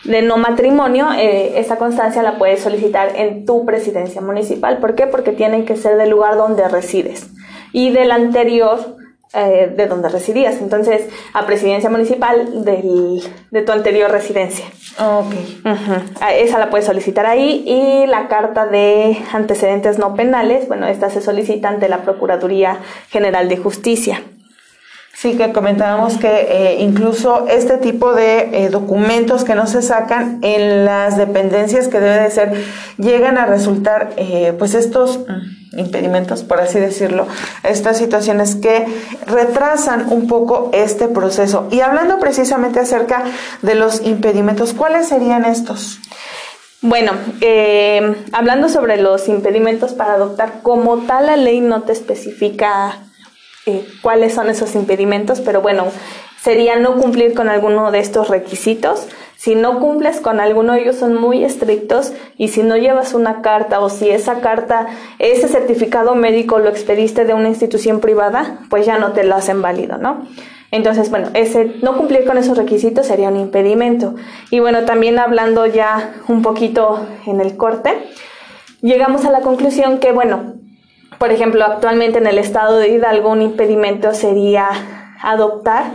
de no matrimonio, eh, esa constancia la puedes solicitar en tu presidencia municipal. ¿Por qué? Porque tienen que ser del lugar donde resides y del anterior eh, de donde residías. Entonces, a presidencia municipal del, de tu anterior residencia. Ok. Esa la puedes solicitar ahí y la carta de antecedentes no penales, bueno, esta se solicita ante la Procuraduría General de Justicia. Sí, que comentábamos que eh, incluso este tipo de eh, documentos que no se sacan en las dependencias que debe de ser, llegan a resultar eh, pues estos mm, impedimentos, por así decirlo, estas situaciones que retrasan un poco este proceso. Y hablando precisamente acerca de los impedimentos, ¿cuáles serían estos? Bueno, hablando sobre los impedimentos para adoptar, como tal la ley no te especifica eh, cuáles son esos impedimentos, pero bueno, sería no cumplir con alguno de estos requisitos. Si no cumples con alguno de ellos son muy estrictos y si no llevas una carta o si esa carta, ese certificado médico lo expediste de una institución privada, pues ya no te lo hacen válido, ¿no? Entonces, bueno, ese no cumplir con esos requisitos sería un impedimento. Y bueno, también hablando ya un poquito en el corte, llegamos a la conclusión que, bueno, por ejemplo, actualmente en el estado de Hidalgo un impedimento sería adoptar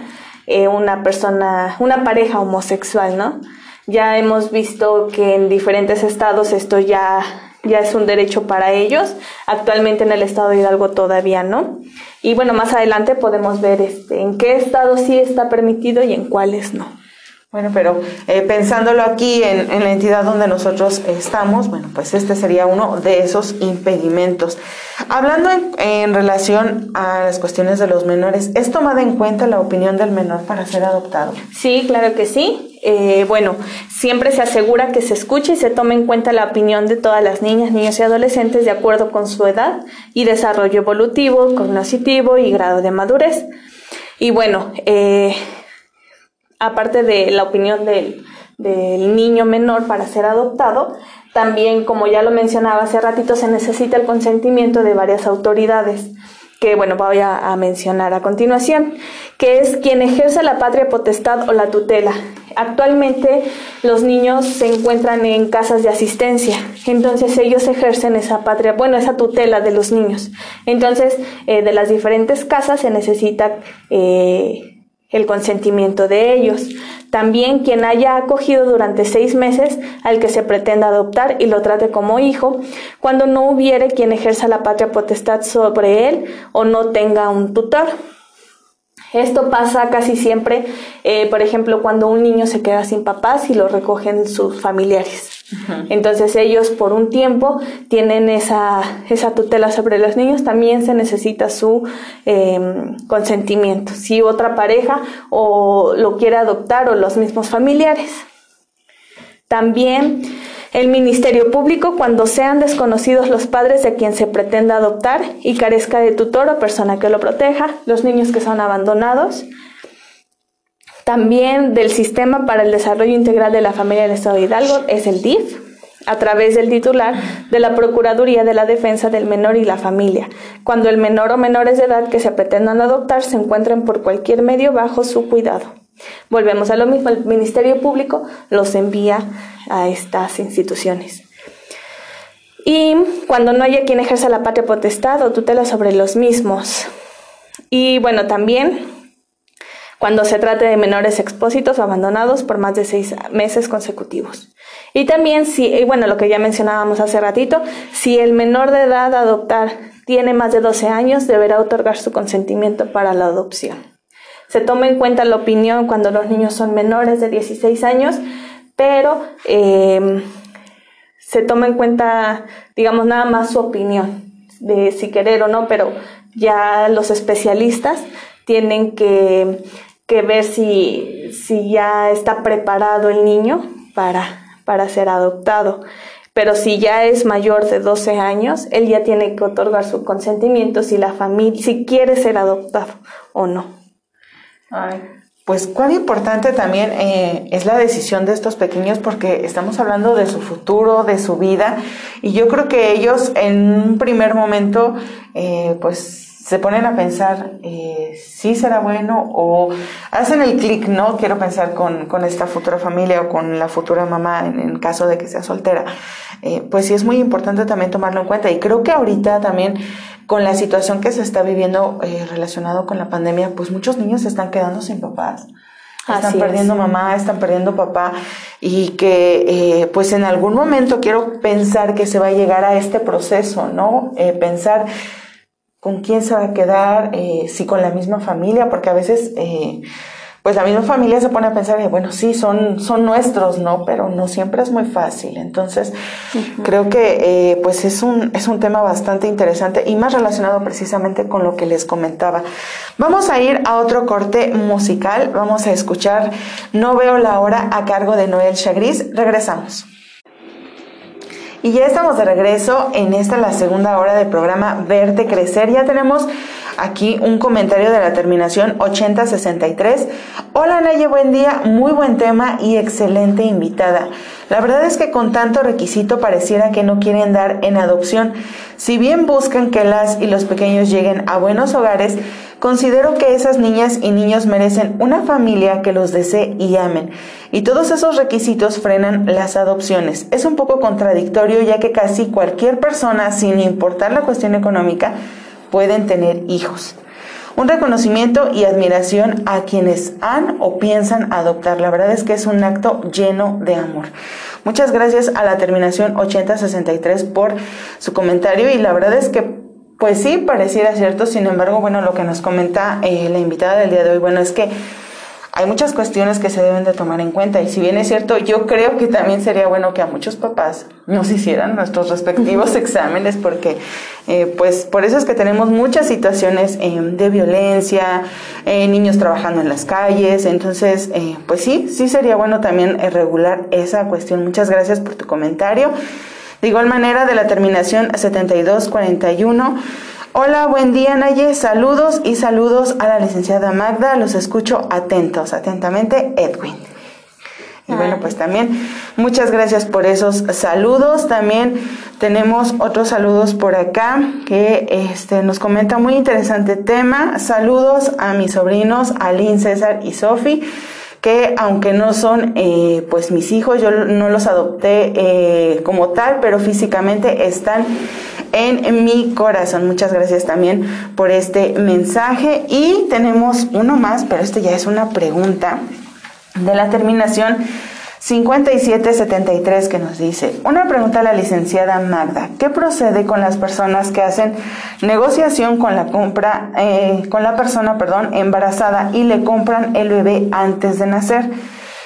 eh, una persona, una pareja homosexual, ¿no? Ya hemos visto que en diferentes estados esto ya, ya es un derecho para ellos. Actualmente en el estado de Hidalgo todavía no. Y bueno, más adelante podemos ver este, en qué estado sí está permitido y en cuáles no. Bueno, pero eh, pensándolo aquí en, la entidad donde nosotros estamos, bueno, pues este sería uno de esos impedimentos. Hablando en, relación a las cuestiones de los menores, ¿es tomada en cuenta la opinión del menor para ser adoptado? Sí, claro que sí. Eh, bueno, siempre se asegura que se escuche y se tome en cuenta la opinión de todas las niñas, niños y adolescentes de acuerdo con su edad y desarrollo evolutivo, cognitivo y grado de madurez. Y bueno, eh, aparte de la opinión del, niño menor para ser adoptado, también, como ya lo mencionaba hace ratito, se necesita el consentimiento de varias autoridades que bueno, voy a, mencionar a continuación, que es quien ejerce la patria potestad o la tutela. Actualmente los niños se encuentran en casas de asistencia, entonces ellos ejercen esa patria, bueno, esa tutela de los niños. Entonces, eh, de las diferentes casas se necesita eh, el consentimiento de ellos. También quien haya acogido durante seis meses al que se pretenda adoptar y lo trate como hijo, cuando no hubiere quien ejerza la patria potestad sobre él o no tenga un tutor. Esto pasa casi siempre, eh, por ejemplo, cuando un niño se queda sin papás y lo recogen sus familiares. Entonces ellos por un tiempo tienen esa, esa tutela sobre los niños, también se necesita su em, consentimiento, si otra pareja o lo quiere adoptar o los mismos familiares. También el Ministerio Público cuando sean desconocidos los padres de quien se pretenda adoptar y carezca de tutor o persona que lo proteja, los niños que son abandonados. También del Sistema para el Desarrollo Integral de la Familia del Estado de Hidalgo es el DIF, a través del titular de la Procuraduría de la Defensa del Menor y la Familia, cuando el menor o menores de edad que se pretendan adoptar se encuentren por cualquier medio bajo su cuidado. Volvemos a lo mismo, el Ministerio Público los envía a estas instituciones. Y cuando no haya quien ejerza la patria potestad o tutela sobre los mismos. Y bueno, también cuando se trate de menores expósitos o abandonados por más de seis meses consecutivos. Y también si, bueno, lo que ya mencionábamos hace ratito, si el menor de edad a adoptar tiene más de 12 años, deberá otorgar su consentimiento para la adopción. Se toma en cuenta la opinión cuando los niños son menores de 16 años, pero em, se toma en cuenta, digamos, nada más su opinión de si querer o no, pero ya los especialistas tienen que, ver si, si, ya está preparado el niño para, para ser adoptado. Pero si ya es mayor de 12 años, él ya tiene que otorgar su consentimiento si la familia, si quiere ser adoptado o no. Pues cuán importante también eh, es la decisión de estos pequeños porque estamos hablando de su futuro, de su vida y yo creo que ellos en un primer momento eh, pues se ponen a pensar eh, si será bueno o hacen el clic, ¿no? Quiero pensar con, con, esta futura familia o con la futura mamá en, en caso de que sea soltera. Eh, pues sí es muy importante también tomarlo en cuenta y creo que ahorita también con la situación que se está viviendo eh, relacionado con la pandemia, pues muchos niños se están quedando sin papás. Están perdiendo mamá, están perdiendo papá y que eh, pues en algún momento quiero pensar que se va a llegar a este proceso, ¿no? Eh, pensar con quién se va a quedar, eh, si con la misma familia, porque a veces, eh, pues la misma familia se pone a pensar, bueno, sí, son, son nuestros, ¿no? Pero no siempre es muy fácil. Entonces, creo que, eh, pues es un, es un tema bastante interesante y más relacionado precisamente con lo que les comentaba. Vamos a ir a otro corte musical. Vamos a escuchar No veo la hora a cargo de Noel Chagris. Regresamos. Y ya estamos de regreso en esta la segunda hora del programa Verte Crecer. Ya tenemos aquí un comentario de la terminación 8063. Hola Naye, buen día, muy buen tema y excelente invitada. La verdad es que con tanto requisito pareciera que no quieren dar en adopción. Si bien buscan que las y los pequeños lleguen a buenos hogares, Considero que esas niñas y niños merecen una familia que los desee y amen, y todos esos requisitos frenan las adopciones. Es un poco contradictorio ya que casi cualquier persona, sin importar la cuestión económica, pueden tener hijos. Un reconocimiento y admiración a quienes han o piensan adoptar. La verdad es que es un acto lleno de amor. Muchas gracias a la terminación 8063 por su comentario y la verdad es que pues sí, pareciera cierto, sin embargo, bueno, lo que nos comenta eh, la invitada del día de hoy, bueno, es que hay muchas cuestiones que se deben de tomar en cuenta y si bien es cierto, yo creo que también sería bueno que a muchos papás nos hicieran nuestros respectivos <laughs> exámenes porque eh, pues por eso es que tenemos muchas situaciones eh, de violencia, niños trabajando en las calles, entonces pues sí, sí sería bueno también regular esa cuestión. Muchas gracias por tu comentario. De igual manera, de la terminación 7241. Hola, buen día Naye, saludos y saludos a la licenciada Magda, los escucho atentos, atentamente Edwin. Y bueno, pues también muchas gracias por esos saludos. También tenemos otros saludos por acá que este, nos comenta muy interesante tema. Saludos a mis sobrinos, Aline, César y Sofi que aunque no son eh, pues mis hijos, yo no los adopté eh, como tal, pero físicamente están en mi corazón. Muchas gracias también por este mensaje. Y tenemos uno más, pero esto ya es una pregunta de la terminación 5773 que nos dice, una pregunta a la licenciada Magda, ¿qué procede con las personas que hacen negociación con la compra, eh, con la persona, perdón, embarazada y le compran el bebé antes de nacer?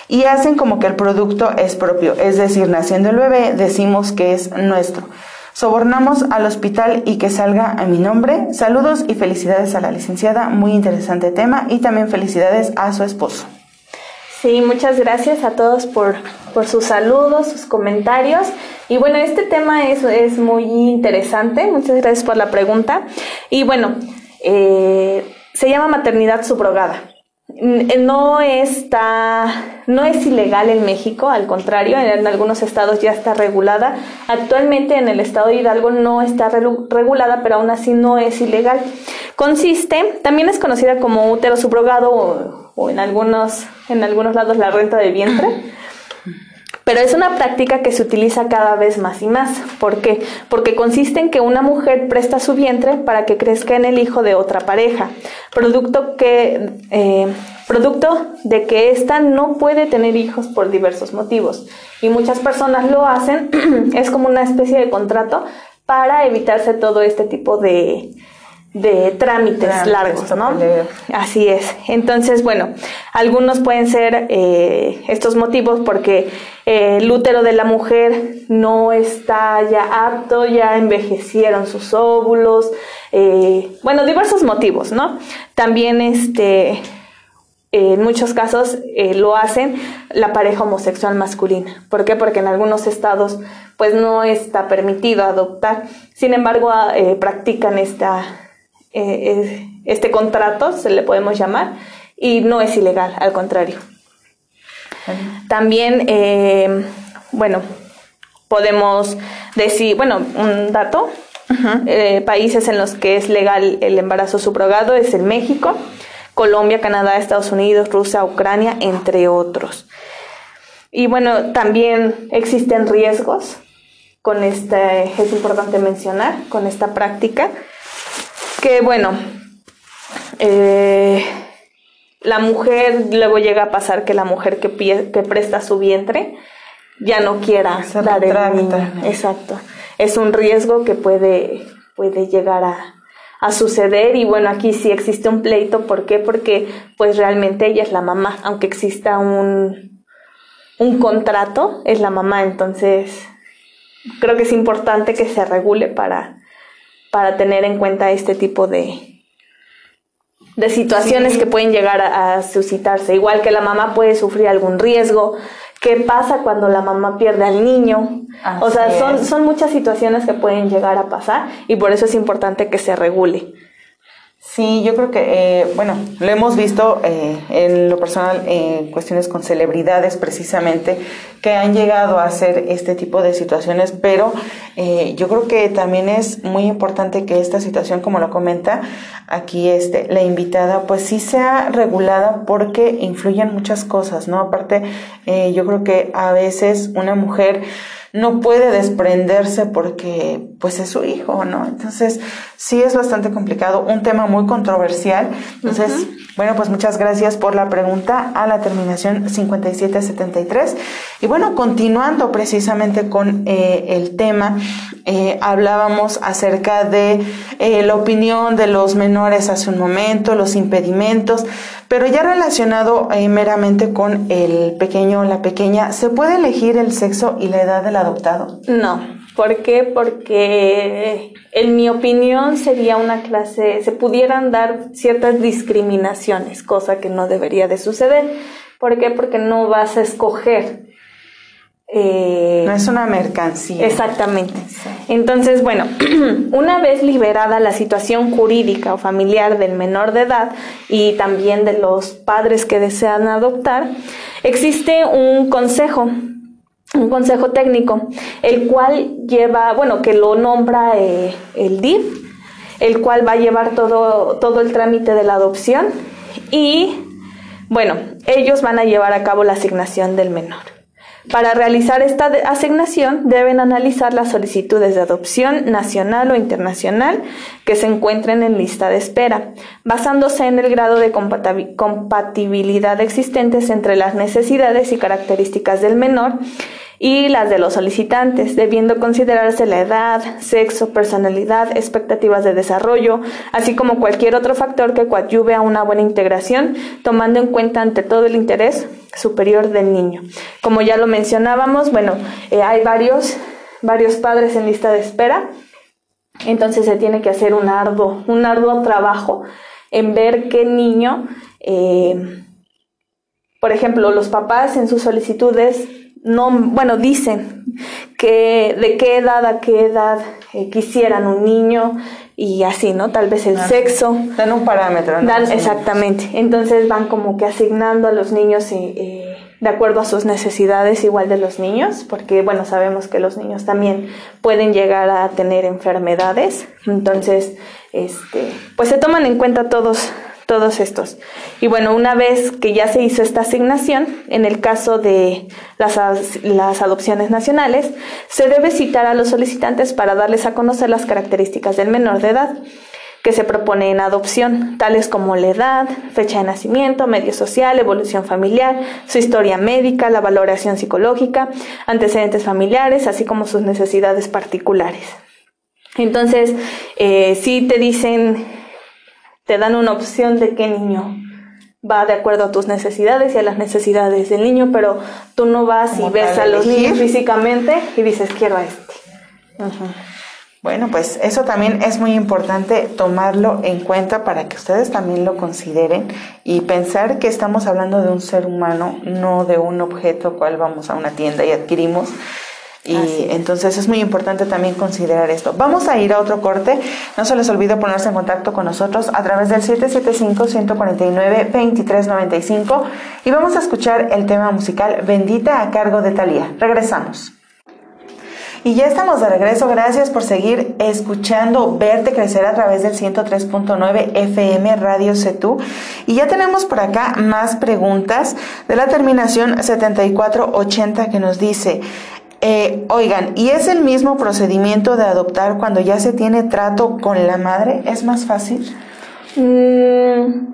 Y hacen como que el producto es propio, es decir, naciendo el bebé decimos que es nuestro. Sobornamos al hospital y que salga a mi nombre. Saludos y felicidades a la licenciada, muy interesante tema y también felicidades a su esposo. Sí, muchas gracias a todos por, por sus saludos, sus comentarios. Y bueno, este tema es, es muy interesante. Muchas gracias por la pregunta. Y bueno, eh, se llama maternidad subrogada. No está, no es ilegal en México, al contrario, en algunos estados ya está regulada. Actualmente en el estado de Hidalgo no está regulada, pero aún así no es ilegal. Consiste, también es conocida como útero subrogado o, o en algunos, en algunos lados la renta de vientre. <clears throat> Pero es una práctica que se utiliza cada vez más y más. ¿Por qué? Porque consiste en que una mujer presta su vientre para que crezca en el hijo de otra pareja, producto, que, eh, producto de que ésta no puede tener hijos por diversos motivos. Y muchas personas lo hacen, <clears throat> es como una especie de contrato para evitarse todo este tipo de, de trámites largos, ¿no? Así es. Entonces, bueno, algunos pueden ser eh, estos motivos porque eh, el útero de la mujer no está ya apto, ya envejecieron sus óvulos, eh, bueno, diversos motivos, ¿no? También, este, en muchos casos lo hacen la pareja homosexual masculina. ¿Por qué? Porque en algunos estados, pues no está permitido adoptar. Sin embargo, practican esta eh, este contrato, se le podemos llamar, y no es ilegal, al contrario. También, eh, bueno, podemos decir, bueno, un dato, eh, países en los que es legal el embarazo subrogado es el México, Colombia, Canadá, Estados Unidos, Rusia, Ucrania, entre otros. Y bueno, también existen riesgos con este, es importante mencionar, con esta práctica que bueno, eh, la mujer, luego llega a pasar que la mujer que, que presta su vientre ya no quiera dar el niño. Exacto. Es un riesgo que puede, puede llegar a, a suceder y bueno, aquí sí existe un pleito. ¿Por qué? Porque pues realmente ella es la mamá, aunque exista un, un contrato, es la mamá. Entonces, creo que es importante que se regule para para tener en cuenta este tipo de, de situaciones que pueden llegar a, suscitarse. Igual que la mamá puede sufrir algún riesgo. ¿Qué pasa cuando la mamá pierde al niño? o sea, son, son muchas situaciones que pueden llegar a pasar y por eso es importante que se regule. Sí, yo creo que, eh, bueno, lo hemos visto eh, en lo personal en cuestiones con celebridades precisamente que han llegado a hacer este tipo de situaciones, pero eh, yo creo que también es muy importante que esta situación, como lo comenta aquí este, la invitada, pues sí sea regulada porque influyen muchas cosas, ¿no? Aparte, yo creo que a veces una mujer no puede desprenderse porque pues es su hijo, ¿no? Entonces, sí es bastante complicado, un tema muy controversial. Entonces, bueno, pues muchas gracias por la pregunta a la terminación 5773. Y bueno, continuando precisamente con eh, el tema, eh, hablábamos acerca de eh, la opinión de los menores hace un momento, los impedimentos, pero ya relacionado meramente con el pequeño o la pequeña, ¿se puede elegir el sexo y la edad del adoptado? No. ¿Por qué? Porque en mi opinión sería una clase, se pudieran dar ciertas discriminaciones, cosa que no debería de suceder. ¿Por qué? Porque no vas a escoger. Eh, no es una mercancía. Exactamente. Entonces, bueno, <clears throat> una vez liberada la situación jurídica o familiar del menor de edad y también de los padres que desean adoptar, existe un consejo un consejo técnico, el cual lleva, bueno, que lo nombra eh, el DIF, el cual va a llevar todo, todo el trámite de la adopción y Bueno, ellos van a llevar a cabo la asignación del menor. Para realizar esta asignación deben analizar las solicitudes de adopción nacional o internacional que se encuentren en lista de espera, basándose en el grado de compatibilidad existentes entre las necesidades y características del menor y las de los solicitantes, debiendo considerarse la edad, sexo, personalidad, expectativas de desarrollo, así como cualquier otro factor que coadyuve a una buena integración, tomando en cuenta ante todo el interés superior del niño. Como ya lo mencionábamos, bueno, eh, hay varios, varios padres en lista de espera, entonces se tiene que hacer un arduo, un arduo trabajo en ver qué niño, eh, por ejemplo, los papás en sus solicitudes no, bueno, dicen que de qué edad a qué edad eh, quisieran un niño y así, ¿no? Tal vez el sexo. Dan un parámetro. ¿no? Dan, exactamente. Entonces van como que asignando a los niños eh, eh, de acuerdo a sus necesidades igual de los niños, porque bueno, sabemos que los niños también pueden llegar a tener enfermedades. Entonces, este, pues se toman en cuenta todos todos estos. Y bueno, una vez que ya se hizo esta asignación, en el caso de las, las, adopciones nacionales, se debe citar a los solicitantes para darles a conocer las características del menor de edad que se propone en adopción, tales como la edad, fecha de nacimiento, medio social, evolución familiar, su historia médica, la valoración psicológica, antecedentes familiares, así como sus necesidades particulares. Entonces, eh, si te dicen te dan una opción de qué niño va de acuerdo a tus necesidades y a las necesidades del niño, pero tú no vas y ves a los niños físicamente y dices, quiero a este. Bueno, pues eso también es muy importante tomarlo en cuenta para que ustedes también lo consideren y pensar que estamos hablando de un ser humano, no de un objeto cual vamos a una tienda y adquirimos y entonces es muy importante también considerar esto. Vamos a ir a otro corte. No se les olvide ponerse en contacto con nosotros a través del 775-149-2395 y vamos a escuchar el tema musical Bendita a cargo de Talía. Regresamos. Y ya estamos de regreso. Gracias por seguir escuchando Verte Crecer a través del 103.9 FM Radio CETU. Y ya tenemos por acá más preguntas de la terminación 7480 que nos dice, eh, oigan, ¿y es el mismo procedimiento de adoptar cuando ya se tiene trato con la madre? ¿Es más fácil? Mm,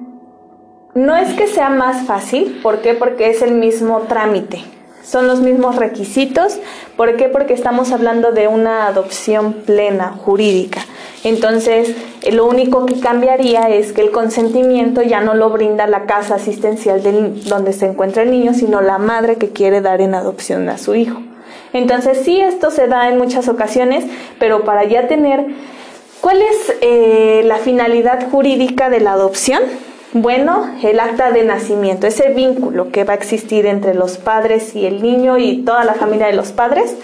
no es que sea más fácil, ¿por qué? Porque es el mismo trámite, son los mismos requisitos, ¿por qué? Porque estamos hablando de una adopción plena, jurídica. Entonces, eh, lo único que cambiaría es que el consentimiento ya no lo brinda la casa asistencial donde se encuentra el niño, sino la madre que quiere dar en adopción a su hijo. Entonces sí, esto se da en muchas ocasiones, pero para ya tener, ¿cuál es eh, la finalidad jurídica de la adopción? Bueno, el acta de nacimiento, ese vínculo que va a existir entre los padres y el niño y toda la familia de los padres.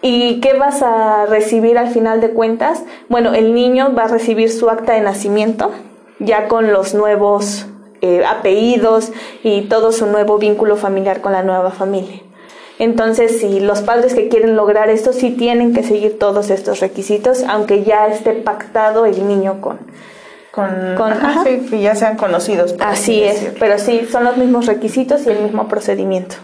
¿Y qué vas a recibir al final de cuentas? Bueno, el niño va a recibir su acta de nacimiento ya con los nuevos eh, apellidos y todo su nuevo vínculo familiar con la nueva familia. Entonces, si los padres que quieren lograr esto, sí tienen que seguir todos estos requisitos, aunque ya esté pactado el niño con... Con, con que ya sean conocidos. Así es, pero sí, son los mismos requisitos y el mismo procedimiento.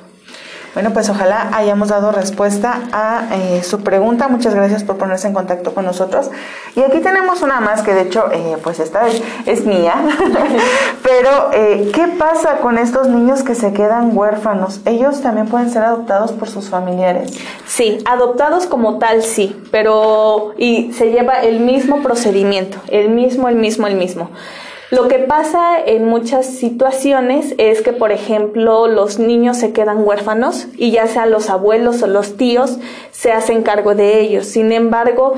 Bueno, pues ojalá hayamos dado respuesta a eh, su pregunta. Muchas gracias por ponerse en contacto con nosotros. Y aquí tenemos una más que de hecho, eh, pues esta es, mía. <laughs> Pero, eh, ¿qué pasa con estos niños que se quedan huérfanos? ¿Ellos también pueden ser adoptados por sus familiares? Sí, adoptados como tal, sí, pero y se lleva el mismo procedimiento, el mismo, el mismo, el mismo. Lo que pasa en muchas situaciones es que, por ejemplo, los niños se quedan huérfanos y ya sea los abuelos o los tíos se hacen cargo de ellos. Sin embargo,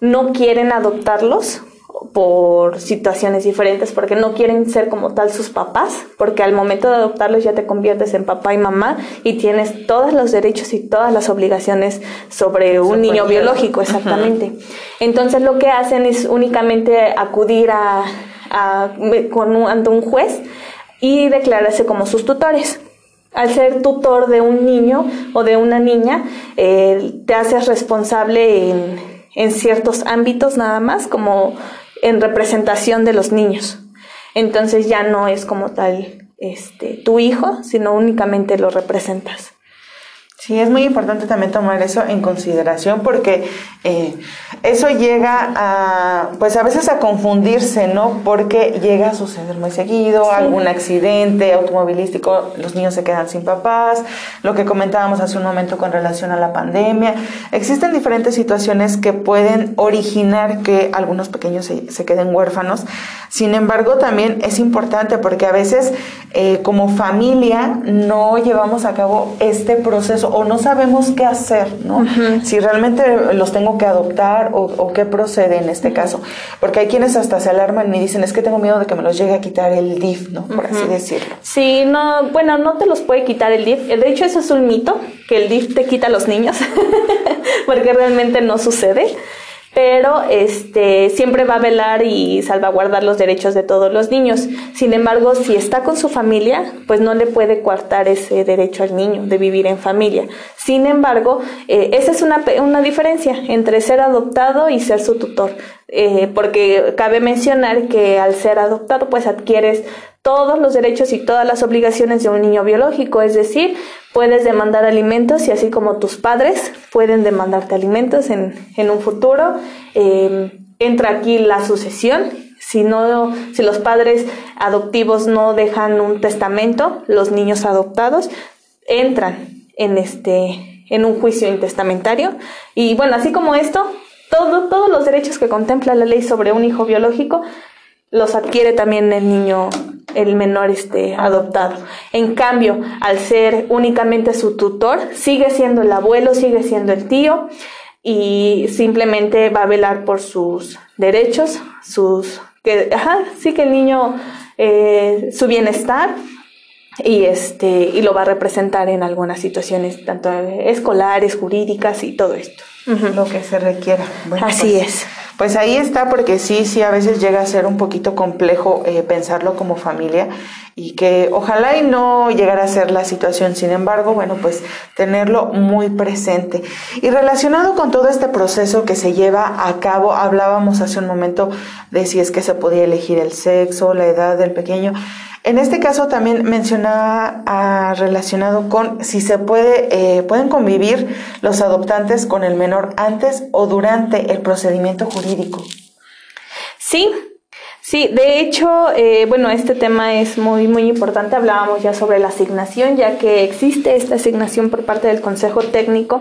no quieren adoptarlos por situaciones diferentes, porque no quieren ser como tal sus papás, porque al momento de adoptarlos ya te conviertes en papá y mamá y tienes todos los derechos y todas las obligaciones sobre un niño biológico, exactamente. Entonces lo que hacen es únicamente acudir a con ante un juez y declararse como sus tutores. Al ser tutor de un niño o de una niña, eh, te haces responsable en, en ciertos ámbitos nada más, como en representación de los niños. Entonces ya no es como tal este, tu hijo, sino únicamente lo representas. Sí, es muy importante también tomar eso en consideración porque eh, eso llega a, pues a veces a confundirse, ¿no? Porque llega a suceder muy seguido, algún accidente automovilístico, los niños se quedan sin papás, lo que comentábamos hace un momento con relación a la pandemia. Existen diferentes situaciones que pueden originar que algunos pequeños se, se queden huérfanos. Sin embargo, también es importante porque a veces eh, como familia no llevamos a cabo este proceso o no sabemos qué hacer, ¿no? Si realmente los tengo que adoptar o, qué procede en este caso. Porque hay quienes hasta se alarman y dicen, es que tengo miedo de que me los llegue a quitar el DIF, ¿no? Por así decirlo. Sí, no, bueno, no te los puede quitar el DIF. De hecho, eso es un mito, que el DIF te quita a los niños, <laughs> porque realmente no sucede pero este, siempre va a velar y salvaguardar los derechos de todos los niños. Sin embargo, si está con su familia, pues no le puede coartar ese derecho al niño de vivir en familia. Sin embargo, eh, esa es una, una, diferencia entre ser adoptado y ser su tutor, eh, porque cabe mencionar que al ser adoptado, pues adquieres todos los derechos y todas las obligaciones de un niño biológico, es decir, puedes demandar alimentos y así como tus padres pueden demandarte alimentos en, un futuro. Eh, entra aquí la sucesión. Si, no, si los padres adoptivos no dejan un testamento, los niños adoptados entran en, este, en un juicio intestamentario. Y bueno, así como esto, todo, todos los derechos que contempla la ley sobre un hijo biológico los adquiere también el niño, el menor este, adoptado. En cambio, al ser únicamente su tutor, sigue siendo el abuelo, sigue siendo el tío y simplemente va a velar por sus derechos, sus, que, ajá, sí que el niño, eh, su bienestar y este, y lo va a representar en algunas situaciones, tanto escolares, jurídicas y todo esto. Lo que se requiera. Así pues, es. Pues ahí está, porque sí, sí, a veces llega a ser un poquito complejo eh, pensarlo como familia y que ojalá y no llegara a ser la situación. Sin embargo, bueno, pues tenerlo muy presente. Y relacionado con todo este proceso que se lleva a cabo, hablábamos hace un momento de si es que se podía elegir el sexo, la edad del pequeño. En este caso también mencionaba ah, relacionado con si se puede, eh, pueden convivir los adoptantes con el menor antes o durante el procedimiento jurídico. Sí, Sí, de hecho, eh, bueno, este tema es muy, muy importante. Hablábamos ya sobre la asignación, ya que existe esta asignación por parte del Consejo Técnico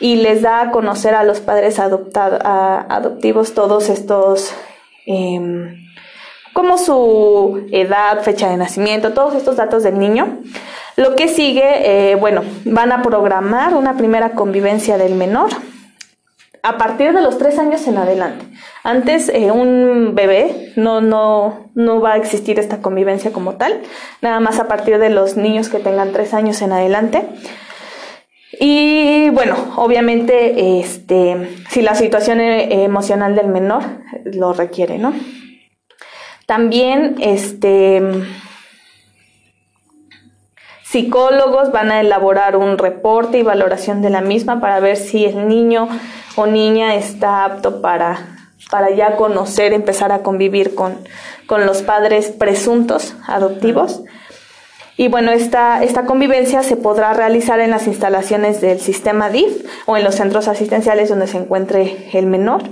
y les da a conocer a los padres adoptivos todos estos em, como su edad, fecha de nacimiento, todos estos datos del niño. Lo que sigue, eh, bueno, van a programar una primera convivencia del menor a partir de los tres años en adelante. Antes, eh, un bebé no, no, no va a existir esta convivencia como tal, nada más a partir de los niños que tengan tres años en adelante. Y bueno, obviamente, este, si la situación eh, emocional del menor lo requiere, ¿no? También, este, psicólogos van a elaborar un reporte y valoración de la misma para ver si el niño o niña está apto para, para ya conocer, empezar a convivir con, con los padres presuntos adoptivos. Y bueno, esta, esta convivencia se podrá realizar en las instalaciones del sistema DIF o en los centros asistenciales donde se encuentre el menor.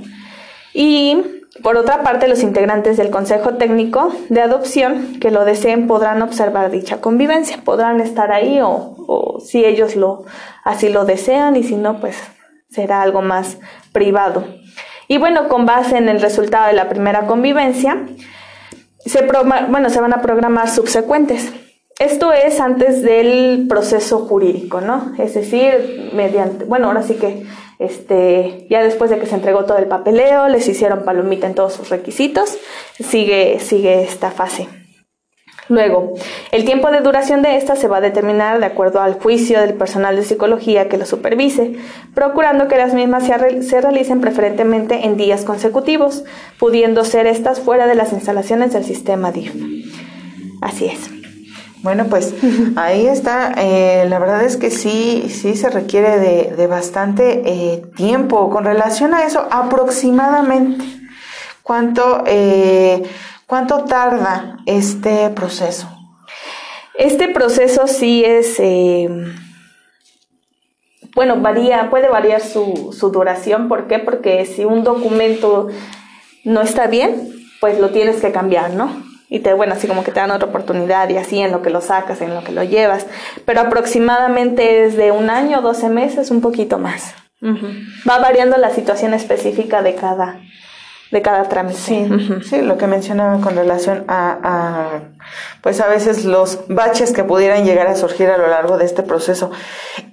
Y por otra parte, los integrantes del Consejo Técnico de Adopción que lo deseen podrán observar dicha convivencia, podrán estar ahí o, si ellos lo así lo desean y si no, pues será algo más privado. Y bueno, con base en el resultado de la primera convivencia, se, bueno, se van a programar subsecuentes. Esto es antes del proceso jurídico, ¿no? Es decir, mediante, bueno, ahora sí que este, ya después de que se entregó todo el papeleo, les hicieron palomita en todos sus requisitos, sigue, sigue esta fase. Luego, el tiempo de duración de esta se va a determinar de acuerdo al juicio del personal de psicología que lo supervise, procurando que las mismas se, realicen preferentemente en días consecutivos, pudiendo ser estas fuera de las instalaciones del sistema DIF. Así es. Bueno, pues ahí está. Eh, la verdad es que sí, sí se requiere de, bastante eh, tiempo con relación a eso. Aproximadamente, ¿cuánto, eh, cuánto tarda este proceso? Este proceso sí es, eh, bueno, varía, puede variar su, su duración. ¿Por qué? Porque si un documento no está bien, pues lo tienes que cambiar, ¿no? Y te, bueno, así como que te dan otra oportunidad y así en lo que lo sacas, en lo que lo llevas. Pero aproximadamente es de un año, 12 meses, un poquito más. Va variando la situación específica de cada, de cada trámite. Sí, sí, lo que mencionaba con relación a, a, pues a veces los baches que pudieran llegar a surgir a lo largo de este proceso.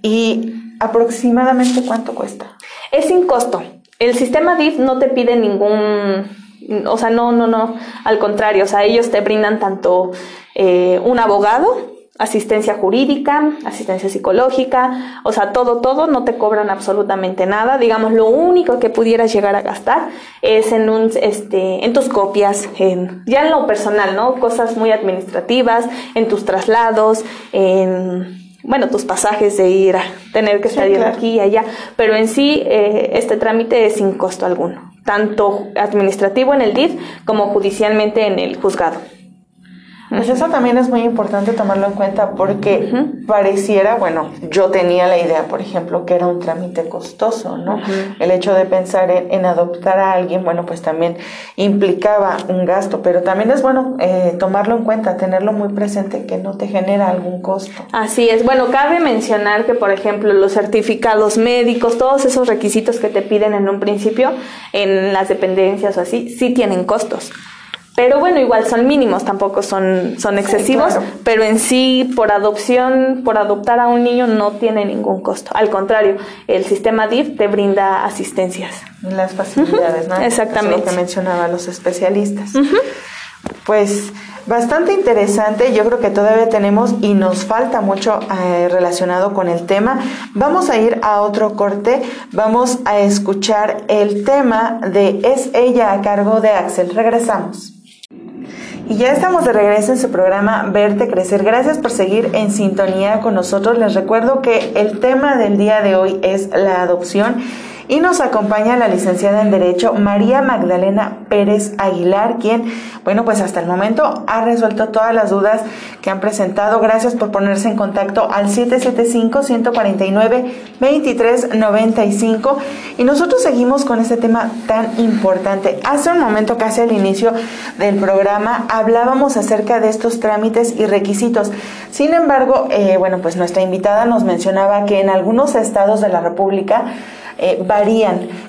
¿Y aproximadamente cuánto cuesta? Es sin costo. El sistema DIF no te pide ningún, o sea, no, no, no, al contrario, o sea, ellos te brindan tanto eh, un abogado, asistencia jurídica, asistencia psicológica, o sea, todo, todo, no te cobran absolutamente nada. Digamos, lo único que pudieras llegar a gastar es en un, este, en tus copias, en, ya en lo personal, ¿no? Cosas muy administrativas, en tus traslados, en, bueno, tus pasajes de ir a tener que salir aquí y allá, pero en sí, eh, este trámite es sin costo alguno, tanto administrativo en el DIF como judicialmente en el juzgado. Pues eso también es muy importante tomarlo en cuenta porque pareciera, bueno, yo tenía la idea, por ejemplo, que era un trámite costoso, ¿no? El hecho de pensar en, adoptar a alguien, bueno, pues también implicaba un gasto, pero también es bueno eh, tomarlo en cuenta, tenerlo muy presente, que no te genera algún costo. Así es. Bueno, cabe mencionar que, por ejemplo, los certificados médicos, todos esos requisitos que te piden en un principio en las dependencias o así, sí tienen costos. Pero bueno, igual son mínimos, tampoco son, son excesivos, pero en sí, por adopción, por adoptar a un niño no tiene ningún costo. Al contrario, el sistema DIF te brinda asistencias. Las facilidades, ¿no? Exactamente. lo que mencionaban los especialistas. Pues bastante interesante, yo creo que todavía tenemos y nos falta mucho eh, relacionado con el tema. Vamos a ir a otro corte, vamos a escuchar el tema de Es ella a cargo de Axel. Regresamos. Y ya estamos de regreso en su programa Verte Crecer. Gracias por seguir en sintonía con nosotros. Les recuerdo que el tema del día de hoy es la adopción y nos acompaña la licenciada en Derecho María Magdalena Pérez Aguilar, quien, bueno, pues hasta el momento ha resuelto todas las dudas que han presentado. Gracias por ponerse en contacto al 775-149-2395. Y nosotros seguimos con este tema tan importante. Hace un momento, casi al inicio del programa, hablábamos acerca de estos trámites y requisitos. Sin embargo, eh, bueno, pues nuestra invitada nos mencionaba que en algunos estados de la República, eh,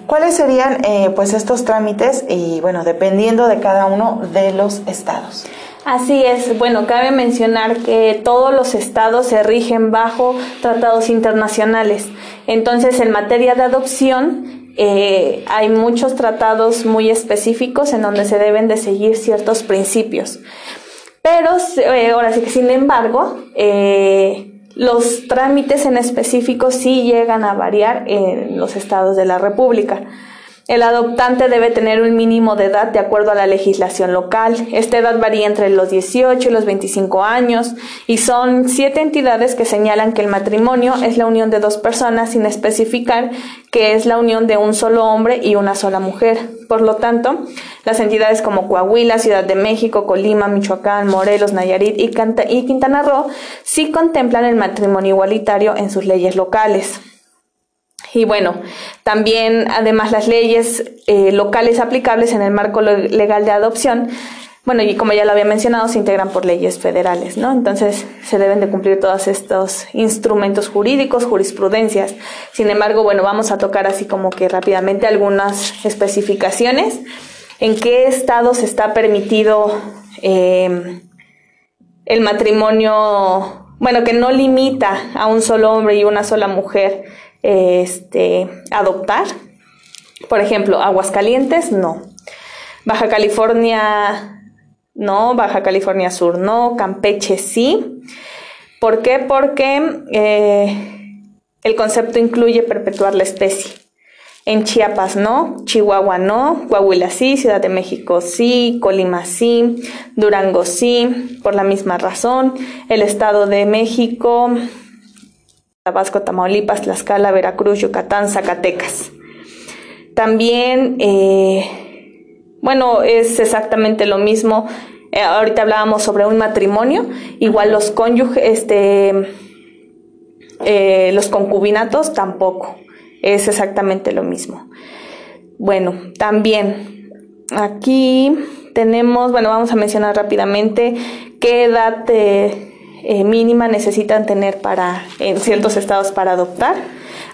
¿Cuáles serían eh, pues estos trámites y bueno, dependiendo de cada uno de los estados? Así es, bueno, cabe mencionar que todos los estados se rigen bajo tratados internacionales. Entonces, en materia de adopción, eh, hay muchos tratados muy específicos en donde se deben de seguir ciertos principios. Pero ahora sí que, sin embargo, los trámites en específico sí llegan a variar en los estados de la República. El adoptante debe tener un mínimo de edad de acuerdo a la legislación local. Esta edad varía entre los 18 y los 25 años y son siete entidades que señalan que el matrimonio es la unión de dos personas sin especificar que es la unión de un solo hombre y una sola mujer. Por lo tanto, las entidades como Coahuila, Ciudad de México, Colima, Michoacán, Morelos, Nayarit y, Quintana Roo sí contemplan el matrimonio igualitario en sus leyes locales. Y bueno, también además las leyes eh, locales aplicables en el marco legal de adopción, bueno, y como ya lo había mencionado, se integran por leyes federales, ¿no? Entonces se deben de cumplir todos estos instrumentos jurídicos, jurisprudencias. Sin embargo, bueno, vamos a tocar así como que rápidamente algunas especificaciones. ¿En qué estados está permitido eh, el matrimonio, bueno, que no limita a un solo hombre y una sola mujer? Este, adoptar. Por ejemplo, Aguascalientes, no. Baja California, no. Baja California Sur, no. Campeche, sí. ¿Por qué? Porque eh, el concepto incluye perpetuar la especie. En Chiapas no, Chihuahua no, Coahuila sí, Ciudad de México sí, Colima sí, Durango sí, por la misma razón. El Estado de México, Tabasco, Tamaulipas, Tlaxcala, Veracruz, Yucatán, Zacatecas. También, eh, bueno, es exactamente lo mismo Eh, ahorita hablábamos sobre un matrimonio, igual los cónyuges, este, eh, los concubinatos tampoco, es exactamente lo mismo. Bueno, también aquí tenemos, bueno, vamos a mencionar rápidamente qué edad eh, mínima necesitan tener para, en ciertos estados para adoptar.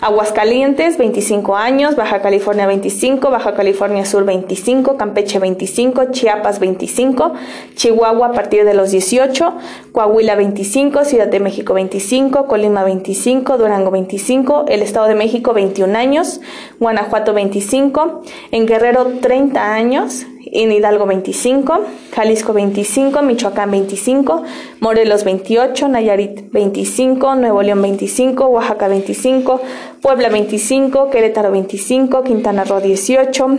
Aguascalientes 25 años, Baja California 25, Baja California Sur 25, Campeche 25, Chiapas 25, Chihuahua a partir de los 18, Coahuila 25, Ciudad de México 25, Colima 25, Durango 25, el Estado de México 21 años, Guanajuato 25, en Guerrero 30 años, en Hidalgo 25, Jalisco 25, Michoacán 25, Morelos 28, Nayarit 25, Nuevo León 25, Oaxaca 25, Puebla 25, Querétaro 25, Quintana Roo 18,